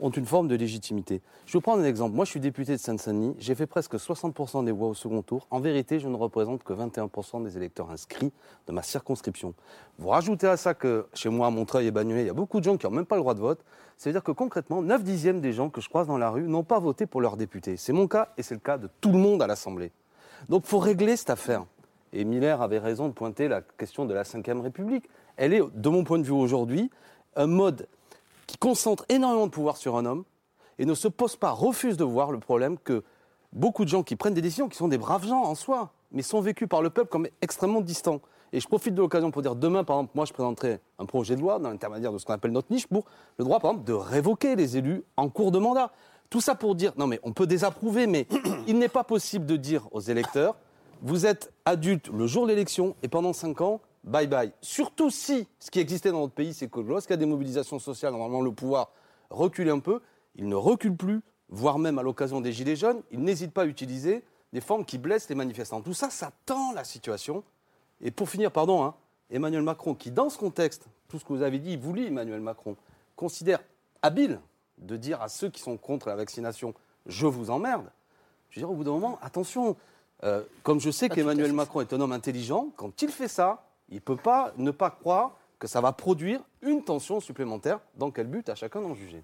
ont une forme de légitimité. Je vais prendre un exemple. Moi, je suis député de Seine-Saint-Denis. J'ai fait presque 60% des voix au second tour. En vérité, je ne représente que 21% des électeurs inscrits de ma circonscription. Vous rajoutez à ça que chez moi, à Montreuil et Bagnolet, il y a beaucoup de gens qui n'ont même pas le droit de vote. Ça veut dire que concrètement, 9 dixièmes des gens que je croise dans la rue n'ont pas voté pour leur député. C'est mon cas et c'est le cas de tout le monde à l'Assemblée. Donc il faut régler cette affaire. Et Miller avait raison de pointer la question de la Ve République. Elle est, de mon point de vue aujourd'hui, un mode qui concentre énormément de pouvoir sur un homme et ne se pose pas, refuse de voir le problème que beaucoup de gens qui prennent des décisions, qui sont des braves gens en soi, mais sont vécus par le peuple comme extrêmement distants. Et je profite de l'occasion pour dire, demain, par exemple, moi, je présenterai un projet de loi dans l'intermédiaire de ce qu'on appelle notre niche pour le droit, par exemple, de révoquer les élus en cours de mandat. Tout ça pour dire, non mais on peut désapprouver, mais il n'est pas possible de dire aux électeurs, vous êtes adulte le jour de l'élection et pendant 5 ans, bye bye. Surtout si ce qui existait dans notre pays, c'est que lorsqu'il y a des mobilisations sociales, normalement le pouvoir recule un peu, il ne recule plus, voire même à l'occasion des Gilets jaunes, il n'hésite pas à utiliser des formes qui blessent les manifestants. Tout ça, ça tend la situation. Et pour finir, pardon, hein, Emmanuel Macron, qui dans ce contexte, tout ce que vous avez dit, vous lit Emmanuel Macron, considère habile de dire à ceux qui sont contre la vaccination, je vous emmerde. Je veux dire, au bout d'un moment, attention, euh, comme je sais qu'Emmanuel. Macron est un homme intelligent, quand il fait ça, il ne peut pas ne pas croire que ça va produire une tension supplémentaire. Dans quel but À chacun d'en juger.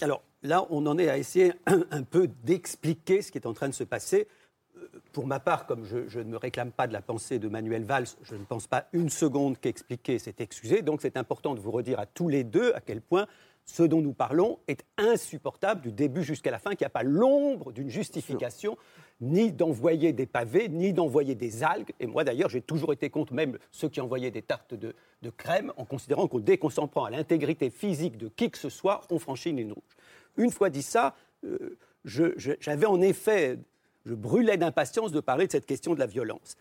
Alors là, on en est à essayer un, peu d'expliquer ce qui est en train de se passer. Euh, Pour ma part, comme je, je ne me réclame pas de la pensée de Manuel Valls, je ne pense pas une seconde qu'expliquer, c'est excuser. Donc c'est important de vous redire à tous les deux à quel point ce dont nous parlons est insupportable du début jusqu'à la fin, qu'il n'y a pas l'ombre d'une justification, ni d'envoyer des pavés, ni d'envoyer des algues. Et moi d'ailleurs, j'ai toujours été contre même ceux qui envoyaient des tartes de, de crème, en considérant que dès qu'on s'en prend à l'intégrité physique de qui que ce soit, on franchit une ligne rouge. Une fois dit ça, euh, j'avais en effet, je brûlais d'impatience de parler de cette question de la violence.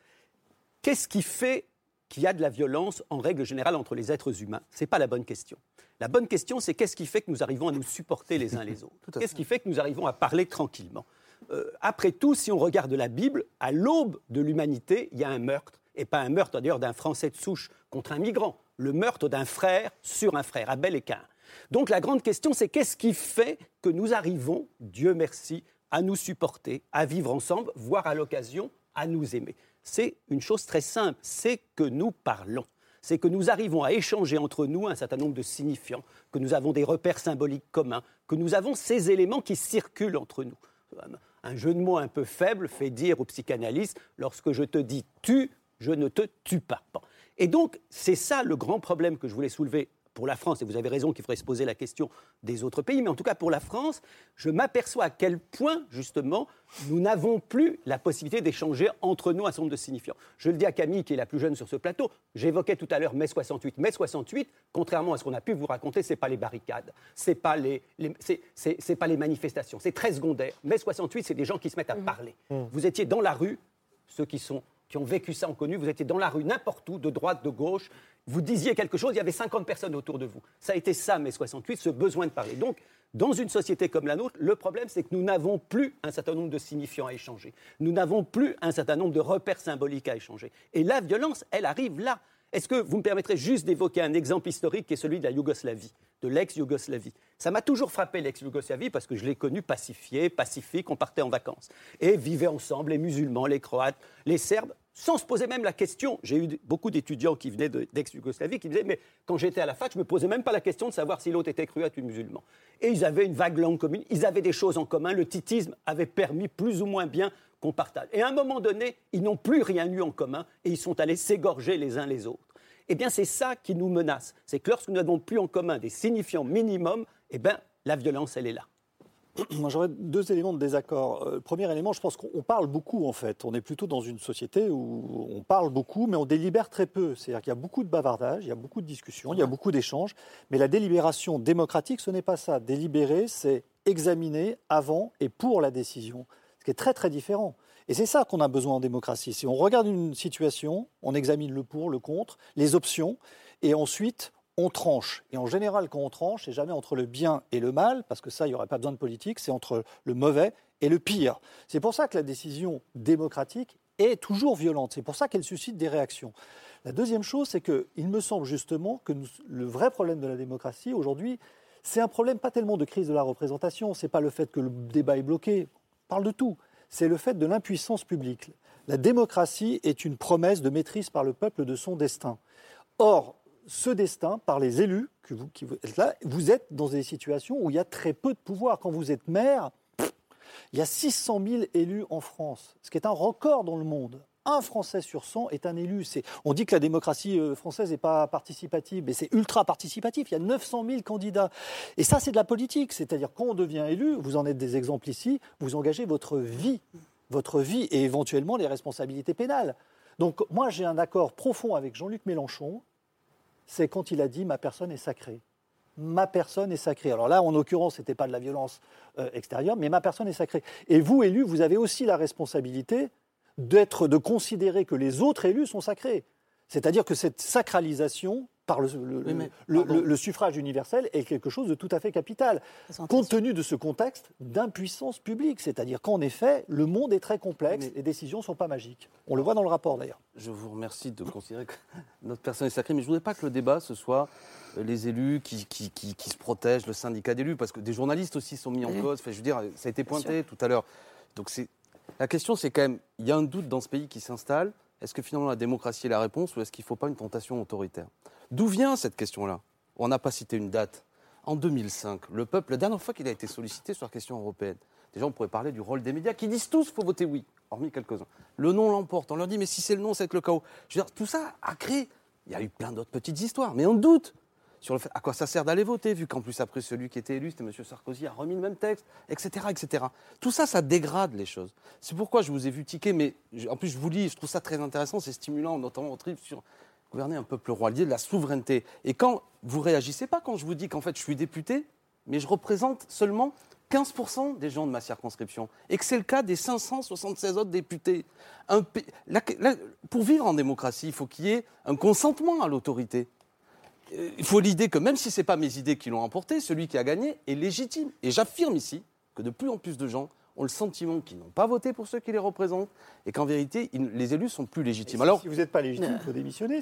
Qu'est-ce qui fait qu'il y a de la violence en règle générale entre les êtres humains. Ce n'est pas la bonne question. La bonne question, c'est qu'est-ce qui fait que nous arrivons à nous supporter les uns les autres? Qu'est-ce qui fait que nous arrivons à parler tranquillement? Euh, Après tout, si on regarde la Bible, à l'aube de l'humanité, il y a un meurtre, et pas un meurtre d'ailleurs d'un Français de souche contre un migrant, le meurtre d'un frère sur un frère, Abel et Cain. Donc la grande question, c'est qu'est-ce qui fait que nous arrivons, Dieu merci, à nous supporter, à vivre ensemble, voire à l'occasion à nous aimer? C'est une chose très simple, c'est que nous parlons. C'est que nous arrivons à échanger entre nous un certain nombre de signifiants, que nous avons des repères symboliques communs, que nous avons ces éléments qui circulent entre nous. Un jeu de mots un peu faible fait dire aux psychanalystes, lorsque je te dis tu, je ne te tue pas. Et donc, c'est ça le grand problème que je voulais soulever pour la France, et vous avez raison qu'il faudrait se poser la question des autres pays, mais en tout cas pour la France, je m'aperçois à quel point, justement, nous n'avons plus la possibilité d'échanger entre nous un certain nombre de signifiants. Je le dis à Camille, qui est la plus jeune sur ce plateau, j'évoquais tout à l'heure mai 68. Mai 68, contrairement à ce qu'on a pu vous raconter, c'est pas les barricades, c'est pas les, les- c'est- c'est- c'est pas les manifestations, c'est très secondaire. Mai 68, c'est des gens qui se mettent à parler. Vous étiez dans la rue, ceux qui sont qui ont vécu ça ont connu, vous étiez dans la rue n'importe où, de droite, de gauche, vous disiez quelque chose, il y avait 50 personnes autour de vous. Ça a été ça, mai 68, ce besoin de parler. Donc, dans une société comme la nôtre, le problème, c'est que nous n'avons plus un certain nombre de signifiants à échanger. Nous n'avons plus un certain nombre de repères symboliques à échanger. Et la violence, elle arrive là. Est-ce que vous me permettrez juste d'évoquer un exemple historique qui est celui de la Yougoslavie, de l'ex-Yougoslavie? Ça m'a toujours frappé l'ex-Yougoslavie parce que je l'ai connu pacifié, pacifique, on partait en vacances. Et vivaient ensemble les musulmans, les croates, les serbes, sans se poser même la question. J'ai eu beaucoup d'étudiants qui venaient de- d'ex-Yougoslavie qui me disaient Mais quand j'étais à la fac, je me posais même pas la question de savoir si l'autre était croate ou musulman. Et ils avaient une vague langue commune, ils avaient des choses en commun. Le titisme avait permis plus ou moins bien qu'on partage. Et à un moment donné, ils n'ont plus rien eu en commun et ils sont allés s'égorger les uns les autres. Eh bien, c'est ça qui nous menace. C'est que lorsque nous n'avons plus en commun des signifiants minimums, eh bien, la violence, elle est là. Moi, j'aurais deux éléments de désaccord. Euh, premier élément, je pense qu'on parle beaucoup, en fait. On est plutôt dans une société où on parle beaucoup, mais on délibère très peu. C'est-à-dire qu'il y a beaucoup de bavardage, il y a beaucoup de discussions, il y a beaucoup d'échanges. Mais la délibération démocratique, ce n'est pas ça. Délibérer, c'est examiner avant et pour la décision, qui est très, très différent. Et c'est ça qu'on a besoin en démocratie. Si on regarde une situation, on examine le pour, le contre, les options, et ensuite on tranche. Et en général, quand on tranche, c'est jamais entre le bien et le mal, parce que ça, il n'y aurait pas besoin de politique, c'est entre le mauvais et le pire. C'est pour ça que la décision démocratique est toujours violente. C'est pour ça qu'elle suscite des réactions. La deuxième chose, c'est qu'il me semble justement que le vrai problème de la démocratie aujourd'hui, c'est un problème pas tellement de crise de la représentation, c'est pas le fait que le débat est bloqué, parle de tout, c'est le fait de l'impuissance publique. La démocratie est une promesse de maîtrise par le peuple de son destin. Or, ce destin, par les élus, êtes là, vous êtes dans des situations où il y a très peu de pouvoir. Quand vous êtes maire, il y a 600 000 élus en France, ce qui est un record dans le monde. Un Français sur 100 est un élu. On dit que la démocratie euh, française n'est pas participative, mais c'est ultra participatif. Il y a 900 000 candidats. Et ça, c'est de la politique. C'est-à-dire, quand on devient élu, vous en êtes des exemples ici, vous engagez votre vie, votre vie et éventuellement les responsabilités pénales. Donc, moi, j'ai un accord profond avec Jean-Luc Mélenchon c'est quand il a dit ma personne est sacrée. Ma personne est sacrée. Alors là, en l'occurrence, ce n'était pas de la violence euh, extérieure, mais ma personne est sacrée. Et vous, élus, vous avez aussi la responsabilité d'être, de considérer que les autres élus sont sacrés. C'est-à-dire que cette sacralisation par le, suffrage universel est quelque chose de tout à fait capital, compte tenu de ce contexte d'impuissance publique. C'est-à-dire qu'en effet, le monde est très complexe, les décisions ne sont pas magiques. On le voit dans le rapport d'ailleurs. Je vous remercie de considérer que notre personne est sacrée, mais je ne voudrais pas que le débat, ce soit euh, les élus qui, qui, se protègent, le syndicat d'élus, parce que des journalistes aussi sont mis en cause. je veux dire, ça a été pointé tout à l'heure. Donc la question, c'est quand même, il y a un doute dans ce pays qui s'installe. Est-ce que finalement la démocratie est la réponse ou est-ce qu'il ne faut pas une tentation autoritaire? D'où vient cette question-là? On n'a pas cité une date. En 2005, le peuple, la dernière fois qu'il a été sollicité sur la question européenne, déjà on pourrait parler du rôle des médias qui disent tous faut voter oui, hormis quelques-uns. Le non l'emporte. On leur dit mais si c'est le non, c'est le chaos. Je veux tout ça a créé. Il y a eu plein d'autres petites histoires, mais on doute sur à quoi ça sert d'aller voter, vu qu'en plus après celui qui était élu, c'était M. Sarkozy, a remis le même texte, etc., etc. Tout ça, ça dégrade les choses. C'est pourquoi je vous ai vu tiquer, mais en plus je vous lis, je trouve ça très intéressant, c'est stimulant, notamment au trip sur gouverner un peuple roi, de la souveraineté. Et quand vous réagissez pas quand je vous dis qu'en fait je suis député, mais je représente seulement 15% des gens de ma circonscription, et que c'est le cas des 576 autres députés. pour vivre en démocratie, il faut qu'il y ait un consentement à l'autorité. Euh, il faut l'idée que même si ce n'est pas mes idées qui l'ont emporté, celui qui a gagné est légitime. Et j'affirme ici que de plus en plus de gens ont le sentiment qu'ils n'ont pas voté pour ceux qui les représentent et qu'en vérité, les élus sont plus légitimes. Alors, si vous n'êtes pas légitime, il faut démissionner.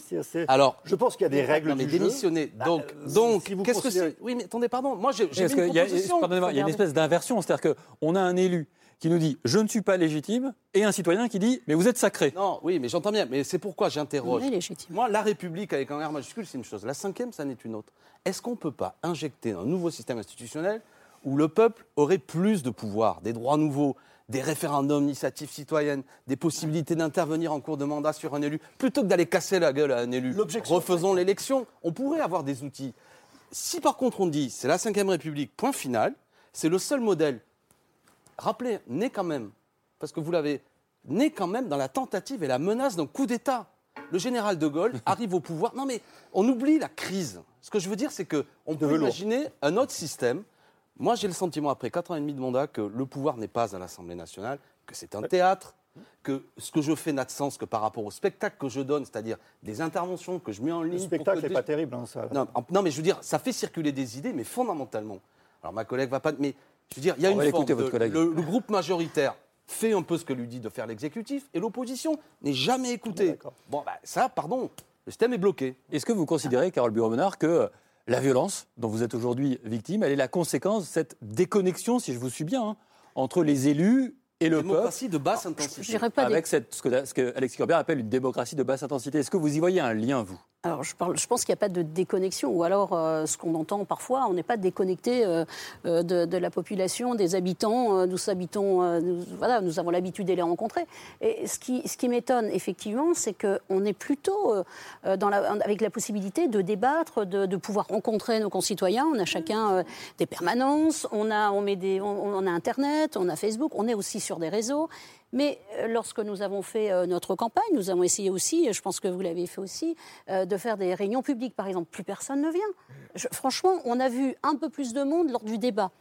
Alors, je pense qu'il y a des règles non, mais du démissionner. Jeu. Donc, bah, donc qu'est-ce que c'est Oui, mais attendez, pardon. Moi, j'ai une proposition. Il y a une espèce d'inversion, c'est-à-dire qu'on a un élu qui nous dit je ne suis pas légitime et un citoyen qui dit mais vous êtes sacré. Non, oui, mais j'entends bien, mais c'est pourquoi j'interroge. Moi, la République avec un R majuscule, c'est une chose. La cinquième, ça n'est une autre. Est-ce qu'on ne peut pas injecter un nouveau système institutionnel où le peuple aurait plus de pouvoir, des droits nouveaux, des référendums initiatives citoyennes, des possibilités d'intervenir en cours de mandat sur un élu, plutôt que d'aller casser la gueule à un élu? Refaisons l'élection. On pourrait avoir des outils. Si par contre on dit c'est la Ve République, point final, c'est le seul modèle rappelez, né quand même, parce que vous l'avez, né quand même dans la tentative et la menace d'un coup d'État. Le général de Gaulle arrive au pouvoir. Non, mais on oublie la crise. Ce que je veux dire, c'est qu'on peut imaginer un autre système. Moi, j'ai le sentiment, après 4 ans et demi de mandat, que le pouvoir n'est pas à l'Assemblée nationale, que c'est un théâtre, que ce que je fais n'a de sens que par rapport au spectacle que je donne, c'est-à-dire des interventions que je mets en ligne. Le spectacle n'est pas terrible, hein, ça. Non, non, mais je veux dire, ça fait circuler des idées, mais fondamentalement. Alors ma collègue va pas. Mais je veux dire, il y a une forme le, groupe majoritaire fait un peu ce que lui dit de faire l'exécutif et l'opposition n'est jamais écoutée. Bon, bah, ça, pardon, le système est bloqué. Est-ce que vous considérez, Carole Bureau-Menard, que la violence dont vous êtes aujourd'hui victime, elle est la conséquence de cette déconnexion, si je vous suis bien, hein, entre les élus et le démocratie de basse intensité. Avec cette, ce que, ce que Alexis Corbert appelle une démocratie de basse intensité. Est-ce que vous y voyez un lien, vous? Alors, je, parle, je pense qu'il n'y a pas de déconnexion, ou alors euh, ce qu'on entend parfois, on n'est pas déconnecté euh, euh, de, de la population, des habitants. euh, nous habitons, euh, voilà, nous avons l'habitude de les rencontrer. Et ce qui, ce qui m'étonne, effectivement, c'est qu'on est plutôt euh, euh, dans la, avec la possibilité de débattre, de, de pouvoir rencontrer nos concitoyens. On a chacun euh, des permanences, on a, on, met des, on a Internet, on a Facebook, on est aussi sur des réseaux. Mais euh, lorsque nous avons fait euh, notre campagne, nous avons essayé aussi, et je pense que vous l'avez fait aussi, euh, de faire des réunions publiques, par exemple. Plus personne ne vient. Franchement, on a vu un peu plus de monde lors du débat.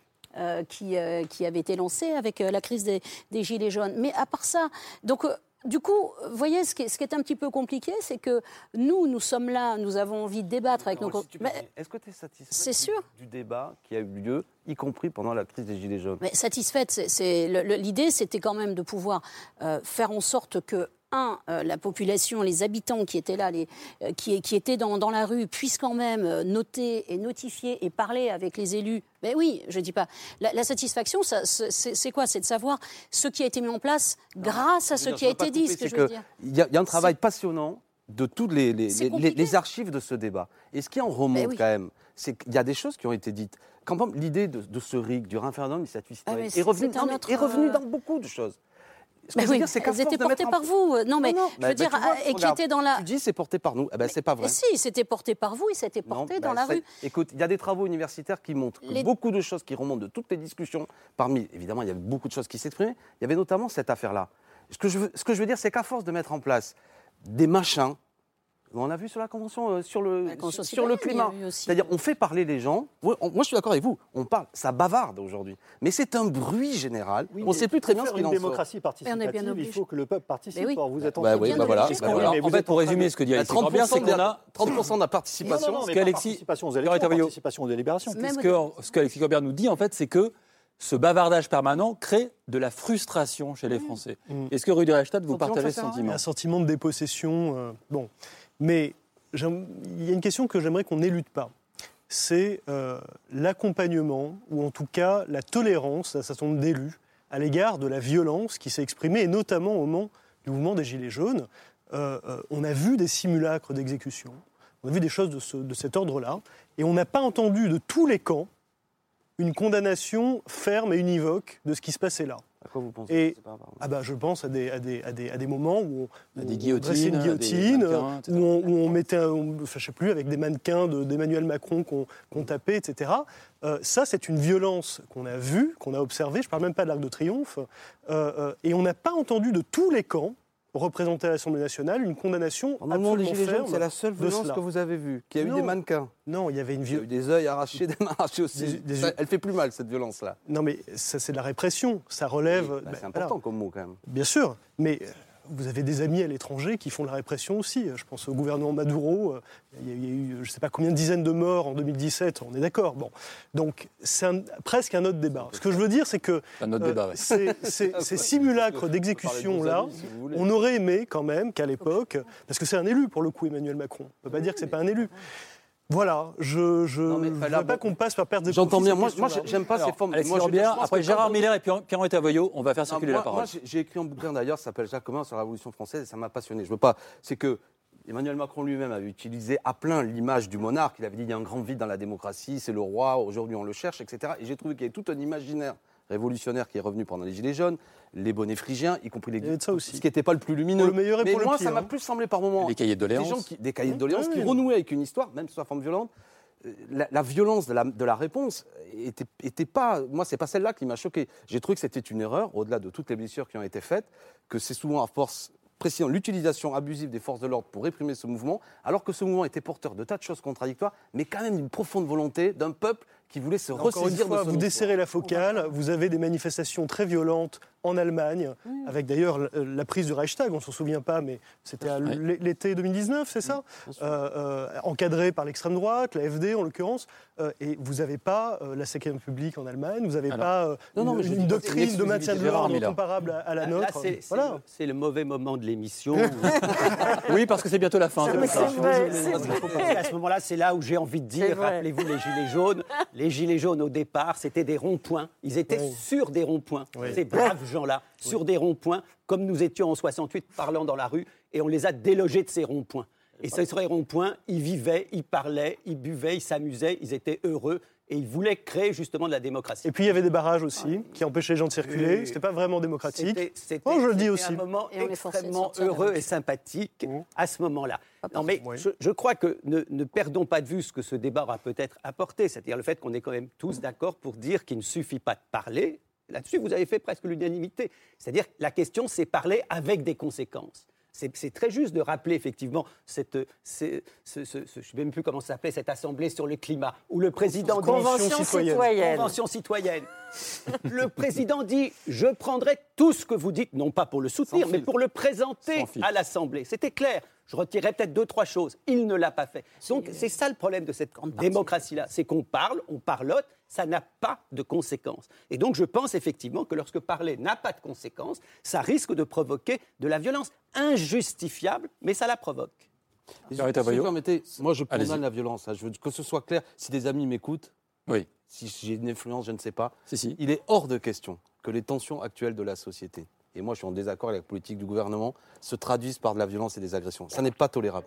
qui, qui avait été lancé avec la crise des, des Gilets jaunes. Mais à part ça, donc du coup, vous voyez, ce qui, est, ce qui est un petit peu compliqué, c'est que nous, nous sommes là, nous avons envie de débattre avec nos... Si Est-ce que tu es satisfait du- sûr. du débat qui a eu lieu, y compris pendant la crise des Gilets jaunes? Mais satisfaite, l'idée, c'était quand même de pouvoir euh, faire en sorte que un, euh, la population, les habitants qui étaient là, les, euh, qui, qui étaient dans, dans la rue, puissent quand même euh, noter et notifier et parler avec les élus. Mais oui, je dis pas. La, la satisfaction, c'est quoi? C'est de savoir ce qui a été mis en place grâce à ce qui a été dit, couper, ce que c'est je veux que dire. Il y, a- il y a un travail passionnant de toutes les, les, C'est les- compliqué. les archives de ce débat. Et ce qui en remonte Ben oui. quand même, c'est qu'il y a des choses qui ont été dites. Quand l'idée de, de ce RIC, du référendum citoyenne, mais est revenue, dans beaucoup de choses. Ce que veux oui, dire, c'est qu'à elles étaient portées en- par vous. Non, mais non, je bah, veux bah, dire, vois, et qui étaient dans la. Tu dis c'est porté par nous. Eh ben, c'est pas vrai. Si, c'était porté par vous, et c'était porté dans Ben, la rue. Écoute, il y a des travaux universitaires qui montrent que beaucoup de choses qui remontent de toutes les discussions, parmi, évidemment, il y avait beaucoup de choses qui s'exprimaient, il y avait notamment cette affaire-là. Ce que je veux, ce que je veux dire, c'est qu'à force de mettre en place des machins, on a vu sur la convention euh, sur le, convention sur le climat. C'est-à-dire, on fait parler les gens. Ouais, on- moi, je suis d'accord avec vous. On parle, ça bavarde aujourd'hui. Mais c'est un bruit général. on ne sait plus très bien ce qu'il en une sort. démocratie participative, il faut que le peuple participe. Oui. Or, vous êtes en Bah train de oui, bah voilà, bah En fait, pour résumer ce que dit Alexis Corbière, c'est 30% de qu'on la- a 30% de la participation. Non, non, non, Ce mais que pas Alexis- participation aux Florent élections, Tabaillot. participation aux délibérations. Ce que, ce que Alexis Corbière nous dit, en fait, c'est que ce bavardage permanent crée de la frustration chez les Français. Est-ce que Rudi Reichstadt, vous partagez ce sentiment Un sentiment de dépossession. euh, bon. Mais il y a une question que j'aimerais qu'on n'élude pas. C'est euh, l'accompagnement, ou en tout cas la tolérance d'un certain nombre d'élus à l'égard de la violence qui s'est exprimée, et notamment au moment du mouvement des Gilets jaunes. Euh, euh, on a vu des simulacres d'exécution, on a vu des choses de cet ordre-là, et on n'a pas entendu de tous les camps une condamnation ferme et univoque de ce qui se passait là. À quoi vous pensez Et pas ah bah, je pense à des, à des, à des, à des moments où on, À des on guillotines, dressait une à des guillotine, mannequins, où, on, où on mettait, on- enfin, je sais plus, avec des mannequins de- d'Emmanuel Macron qu'on qu'on tapait, etc. Euh, ça, c'est une violence qu'on a vue, qu'on a observée. Je parle même pas de l'Arc de Triomphe. Euh, euh, et on n'a pas entendu de tous les camps représentés à l'Assemblée nationale une condamnation des absolument Gilets jaunes, ferme c'est la seule violence que vous avez vue. Qu'il y a eu des mannequins. Non, il y avait une violence. des œils arrachés, des mains arrachées aussi. Des- des Ça, yeux- elle fait plus mal, cette violence-là. Non, mais ça, c'est de la répression. Ça relève. Bah, ben, c'est important comme mot, quand même. Bien sûr, mais euh, vous avez des amis à l'étranger qui font de la répression aussi. Je pense au gouvernement Maduro. euh, Il y a, eu, je ne sais pas combien de dizaines de morts en 2017. On est d'accord. Bon, donc c'est un- presque un autre débat. Ce que je veux dire, c'est que euh, Un autre débat, ouais. ces, ces- ces simulacres d'exécution là, on aurait aimé quand même qu'à l'époque, parce que c'est un élu pour le coup, Emmanuel Macron. On ne peut pas dire que c'est pas un élu. Voilà, je je ne veux pas qu'on passe par perte de J'entends bien. Moi, j'aime pas Alors, ces formes. Moi, je- je Corbière, pense après Gérard Miller et Pierre- Pierre-Henri Tavoyot, on va faire Non, circuler moi, la parole. moi, j'ai- j'ai écrit un bouquin d'ailleurs, ça s'appelle Jacques Commun sur la Révolution française et ça m'a passionné. Je veux pas. C'est que Emmanuel Macron lui-même avait utilisé à plein l'image du monarque. Il avait dit il y a un grand vide dans la démocratie, c'est le roi, aujourd'hui on le cherche, etc. Et j'ai trouvé qu'il y avait tout un imaginaire révolutionnaire qui est revenu pendant les Gilets jaunes, les bonnets phrygiens, y compris les aussi. ce qui n'était pas le plus lumineux. Pour le meilleur et Mais pour le moi, pire, ça m'a hein. plus semblé par moments. Les cahiers de des, doléances. gens qui, des cahiers de doléances Oui, qui oui. renouaient avec une histoire, même sous la forme violente. Euh, La, la violence de la, de la réponse était, était pas. Moi, c'est pas celle-là qui m'a choqué. J'ai trouvé que c'était une erreur, au-delà de toutes les blessures qui ont été faites, que c'est souvent à force précisant l'utilisation abusive des forces de l'ordre pour réprimer ce mouvement, alors que ce mouvement était porteur de tas de choses contradictoires, mais quand même d'une profonde volonté d'un peuple qui voulait se Encore une ressaisir fois, de ce vous desserrez la focale, vous avez des manifestations très violentes en Allemagne, avec d'ailleurs la prise du Reichstag, on ne s'en souvient pas, mais c'était à l'été 2019, c'est ça? Euh, euh, Encadré par l'extrême droite, la FD en l'occurrence, euh, et vous n'avez pas euh, la Cinquième République en Allemagne, vous n'avez pas euh, non, non, une, doctrine de maintien de l'ordre comparable à, à la Là, nôtre. c'est c'est voilà. le, mauvais moment de l'émission. Oui, parce que c'est bientôt la fin. vrai, qu'à ce moment-là, c'est là où j'ai envie de dire, rappelez-vous les gilets jaunes. Les gilets jaunes, au départ, c'était des ronds-points. Ils étaient sur des ronds-points. Ces braves gens-là, sur des ronds-points, comme nous étions en 68 parlant dans la rue, et on les a délogés de ces ronds-points. Et ces rond-point, ils vivaient, ils parlaient, ils buvaient, ils s'amusaient, ils étaient heureux. Et ils voulaient créer justement de la démocratie. Et puis il y avait des barrages aussi qui empêchaient les gens de circuler. Oui. C'était pas vraiment démocratique. C'était- Oh, je le dis aussi. un moment Et extrêmement heureux et sympathique à ce moment-là. Non, mais Oui. je, je crois que ne, ne perdons pas de vue ce que ce débat aura peut-être apporté, c'est-à-dire le fait qu'on est quand même tous d'accord pour dire qu'il ne suffit pas de parler. Là-dessus, vous avez fait presque l'unanimité. C'est-à-dire que la question, c'est parler avec des conséquences. C'est très juste de rappeler effectivement cette, ce- ce- ce- ce- je ne sais même plus comment ça s'appelait, cette assemblée sur le climat, où le président dit- Convention citoyenne. Convention citoyenne. Le président dit Je prendrai tout ce que vous dites, non pas pour le soutenir, mais pour le présenter à l'Assemblée. C'était clair. Je retirerai peut-être deux, trois choses. Il ne l'a pas fait. Donc, c'est ça le problème de cette démocratie-là. C'est qu'on parle, on parlote, ça n'a pas de conséquences. Et donc, je pense effectivement que lorsque parler n'a pas de conséquences, ça risque de provoquer de la violence injustifiable, mais ça la provoque. Si vous permettez, moi je condamne la violence. hein. Je veux que ce soit clair. Si des amis m'écoutent, Oui. si j'ai une influence, je ne sais pas. Si, si. Il est hors de question que les tensions actuelles de la société, et moi je suis en désaccord avec la politique du gouvernement, se traduisent par de la violence et des agressions. Ça n'est pas tolérable.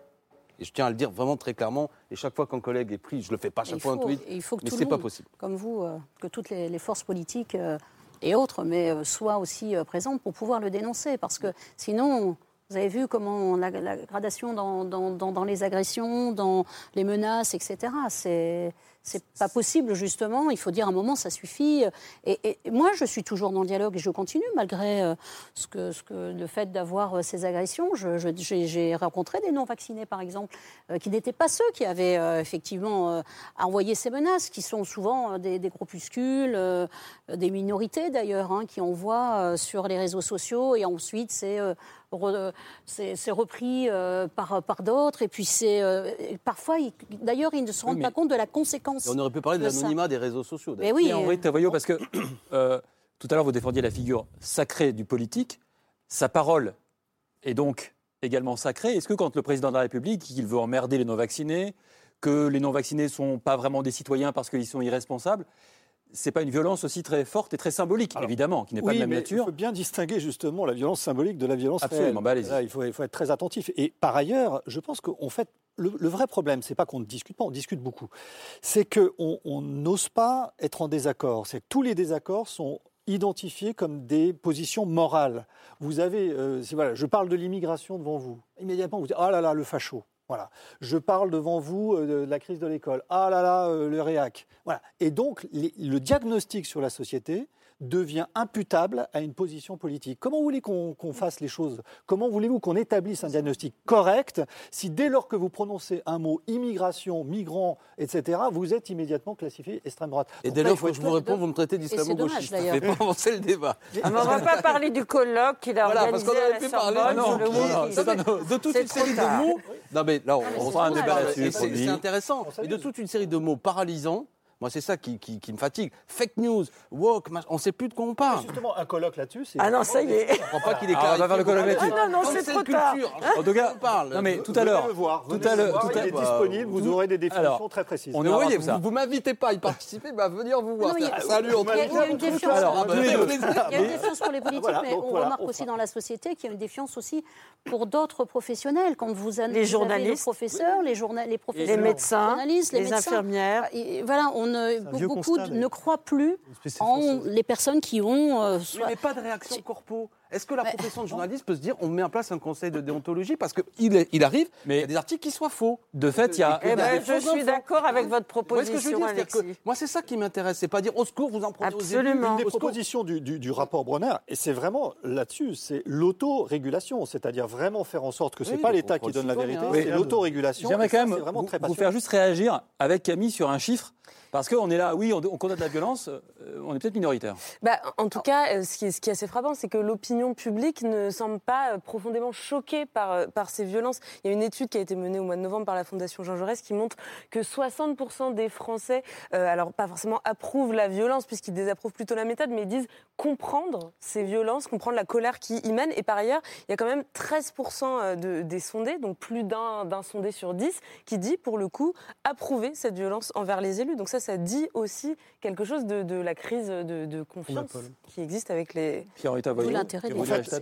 Et je tiens à le dire vraiment très clairement. Et chaque fois qu'un collègue est pris, je le fais pas chaque il fois un tweet, et il faut que mais tout le c'est pas possible. Comme vous, euh, que toutes les, les forces politiques euh, et autres, mais euh, soient aussi présentes pour pouvoir le dénoncer. Parce que sinon, vous avez vu comment la, la gradation dans, dans- dans- dans les agressions, dans les menaces, etc. C'est c'est pas possible justement. Il faut dire à un moment ça suffit. Et, et moi, je suis toujours dans le dialogue et je continue malgré euh, ce que, ce que le fait d'avoir euh, ces agressions. J'ai rencontré des non vaccinés par exemple euh, qui n'étaient pas ceux qui avaient effectivement envoyé ces menaces, qui sont souvent des, des groupuscules, des minorités d'ailleurs, hein, qui envoient sur les réseaux sociaux et ensuite c'est re- c'est c'est repris par, par d'autres et puis c'est parfois d'ailleurs ils ne se rendent mais- pas compte de la conséquence. Et on aurait pu parler de l'anonymat des réseaux sociaux. Mais oui, Et en euh, vrai, Tavoyot, parce que euh, tout à l'heure, vous défendiez la figure sacrée du politique. Sa parole est donc également sacrée. Est-ce que quand le président de la République, il veut emmerder les non-vaccinés, que les non-vaccinés ne sont pas vraiment des citoyens parce qu'ils sont irresponsables, c'est pas une violence aussi très forte et très symbolique, évidemment, qui n'est pas Oui, de même mais nature Il faut bien distinguer justement la violence symbolique de la violence Absolument, réelle. bah. Là, il, faut, il faut être très attentif. Et par ailleurs, je pense qu'en fait, le, vrai problème, c'est pas qu'on ne discute pas, on discute beaucoup. C'est qu'on on n'ose pas être en désaccord. C'est tous les désaccords sont identifiés comme des positions morales. Vous avez, euh, voilà, je parle de l'immigration devant vous. Immédiatement, vous dites, ah là là, le facho. Voilà. Je parle devant vous euh, de la crise de l'école. Ah là là, euh, le réac. Voilà. Et donc, le diagnostic sur la société devient imputable à une position politique. Comment voulez-vous qu'on qu'on fasse les choses? Comment voulez-vous qu'on établisse un diagnostic correct? Si dès lors que vous prononcez un mot immigration, migrant, etc., vous êtes immédiatement classifié extrême droite Et dès lors que je vous réponds, vous me traitez d'islamo-gauchiste. D'ailleurs. fait pas avancer le débat. Ah, mais on ne va pas parler du colloque qu'il a Voilà, parce organisé qu'on à aurait la pu parler non, non, non, de toute une série tard. de mots. Non mais là, on, mais on fera un débat là-dessus. C'est intéressant. Et de toute une série de mots paralysants. Moi, c'est ça qui, qui- qui me fatigue. Fake news, woke, mach- on ne sait plus de quoi on parle. Justement, un colloque là-dessus, c'est. Ah non, ça y est. Je comprends pas qu'il est Ah, on va faire le colloque là-dessus. Ah non, non, c'est trop tard. En tout cas, On parle. non mais tout à l'heure, le voir, tout à l'heure, voir, tout à il est disponible, vous aurez des définitions très précises. on est voyez vous, ça. vous m'invitez pas à y participer, bah, venir vous voir. Non, il y a- Salut, on il y a- il y a une défiance. Alors, Ah, tous les deux. Il y a une défiance pour les politiques, mais donc on remarque aussi dans la société qu'il y a une défiance aussi pour d'autres professionnels. Quand vous Les journalistes. les professeurs, les, professeurs, Les médecins, journalistes, les, infirmières. Voilà, on ne, vieux beaucoup constat, ne croient plus en les personnes qui ont. euh, soit- mais pas de réaction corpo. Est-ce que la profession de journaliste peut se dire on met en place un conseil de déontologie parce qu'il il arrive, mais il y a des articles qui soient faux. De fait, il y a. Eh ben, je suis d'accord avec votre Vous voyez ce que je veux proposition, dire que. Moi, c'est ça qui m'intéresse. C'est pas dire au secours, vous en prenez aux. Absolument. Une des propositions du, du- du rapport Bronner, et c'est vraiment là-dessus, c'est l'autorégulation, c'est-à-dire vraiment faire en sorte que ce n'est Oui, pas l'État qui donne la vérité, Oui. c'est l'autorégulation. J'aimerais quand même vous, faire juste réagir avec Camille sur un chiffre, parce qu'on est là, oui, on, on condamne la violence, euh, on est peut-être minoritaire. Bah, en tout cas, euh, ce qui, est, assez frappant, c'est que l'opinion publique ne semble pas euh, profondément choquée par, ces violences. Il y a une étude qui a été menée au mois de novembre par la Fondation Jean Jaurès qui montre que 60% des Français, alors pas forcément approuvent la violence puisqu'ils désapprouvent plutôt la méthode, mais ils disent comprendre ces violences, comprendre la colère qui y mène. Et par ailleurs, il y a quand même 13% de, des sondés, donc plus d'un sondé sur 10, qui dit pour le coup approuver cette violence envers les élus. Ça dit aussi quelque chose de, de la crise de, de confiance qui existe avec les... L'intérêt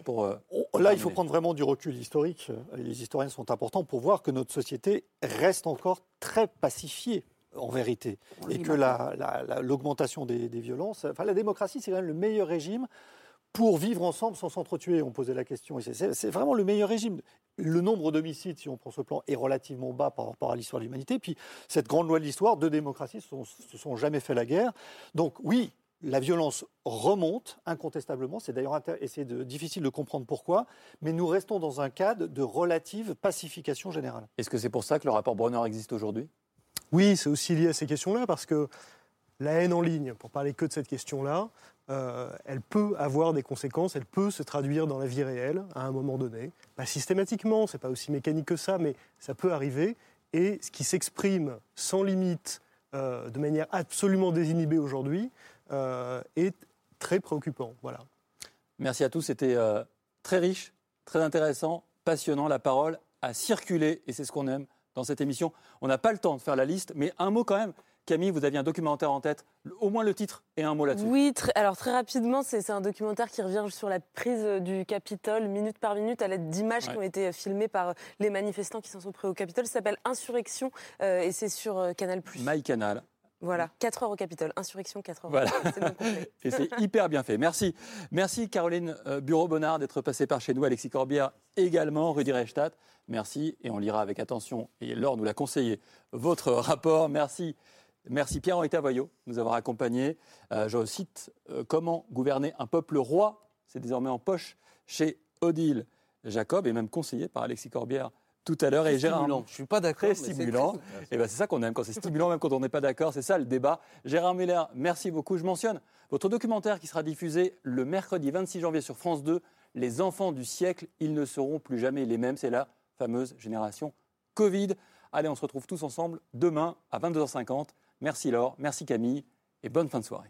pour, euh, On- Là, il faut prendre vraiment du recul historique. et Les historiens sont importants pour voir que notre société reste encore très pacifiée, en vérité. Oui, et que la- la- la- l'augmentation des, des violences. Enfin, la démocratie, c'est quand même le meilleur régime pour vivre ensemble sans s'entretuer. On posait la question. C'est vraiment le meilleur régime. Le nombre d'homicides, si on prend ce plan, est relativement bas par rapport à l'histoire de l'humanité. Puis, cette grande loi de l'histoire, deux démocraties ne se sont, se sont jamais fait la guerre. Donc, oui, la violence remonte incontestablement. C'est d'ailleurs et c'est de- difficile de comprendre pourquoi, mais nous restons dans un cadre de relative pacification générale. Est-ce que c'est pour ça que le rapport Bronner existe aujourd'hui? Oui, c'est aussi lié à ces questions-là, parce que la haine en ligne, pour parler que de cette question-là, euh, elle peut avoir des conséquences, elle peut se traduire dans la vie réelle à un moment donné. Pas systématiquement, c'est pas aussi mécanique que ça, mais ça peut arriver. Et ce qui s'exprime sans limite, euh, de manière absolument désinhibée aujourd'hui, euh, est très préoccupant. Voilà. Merci à tous, c'était très riche, très intéressant, passionnant. La parole a circulé et c'est ce qu'on aime dans cette émission. On n'a pas le temps de faire la liste, mais un mot quand même. Camille, vous aviez un documentaire en tête, au moins le titre et un mot là-dessus. Oui, très- alors très rapidement, c'est un documentaire qui revient sur la prise euh, du Capitole minute par minute à l'aide d'images Ouais. qui ont été filmées par euh, les manifestants qui s'en sont pris au Capitole. Ça s'appelle Insurrection euh, et c'est sur euh, Canal+. MyCanal. Voilà, 4 heures au Capitole. Insurrection, 4 heures. Voilà. Et c'est hyper bien fait. Merci. Merci Caroline euh, Bureau-Bonnard d'être passée par chez nous. Alexis Corbière également. Rudy Reichstadt. Merci. Et on lira avec attention, et Laure nous l'a conseillé, votre rapport. Merci. Merci Pierre-Henri Tavoyot de nous avoir accompagnés. Euh, je cite euh, Comment gouverner un peuple roi? C'est désormais en poche chez Odile Jacob et même conseillé par Alexis Corbière tout à l'heure. Et Gérard stimulant. Je suis pas d'accord, Très stimulant. très- Et ben c'est ça qu'on aime quand c'est stimulant, même quand on n'est pas d'accord. C'est ça le débat. Gérard Muller, merci beaucoup. Je mentionne votre documentaire qui sera diffusé le mercredi 26 janvier sur France 2. Les enfants du siècle, ils ne seront plus jamais les mêmes. C'est la fameuse génération Covid. Allez, on se retrouve tous ensemble demain à 22h50. Merci Laure, merci Camille et bonne fin de soirée.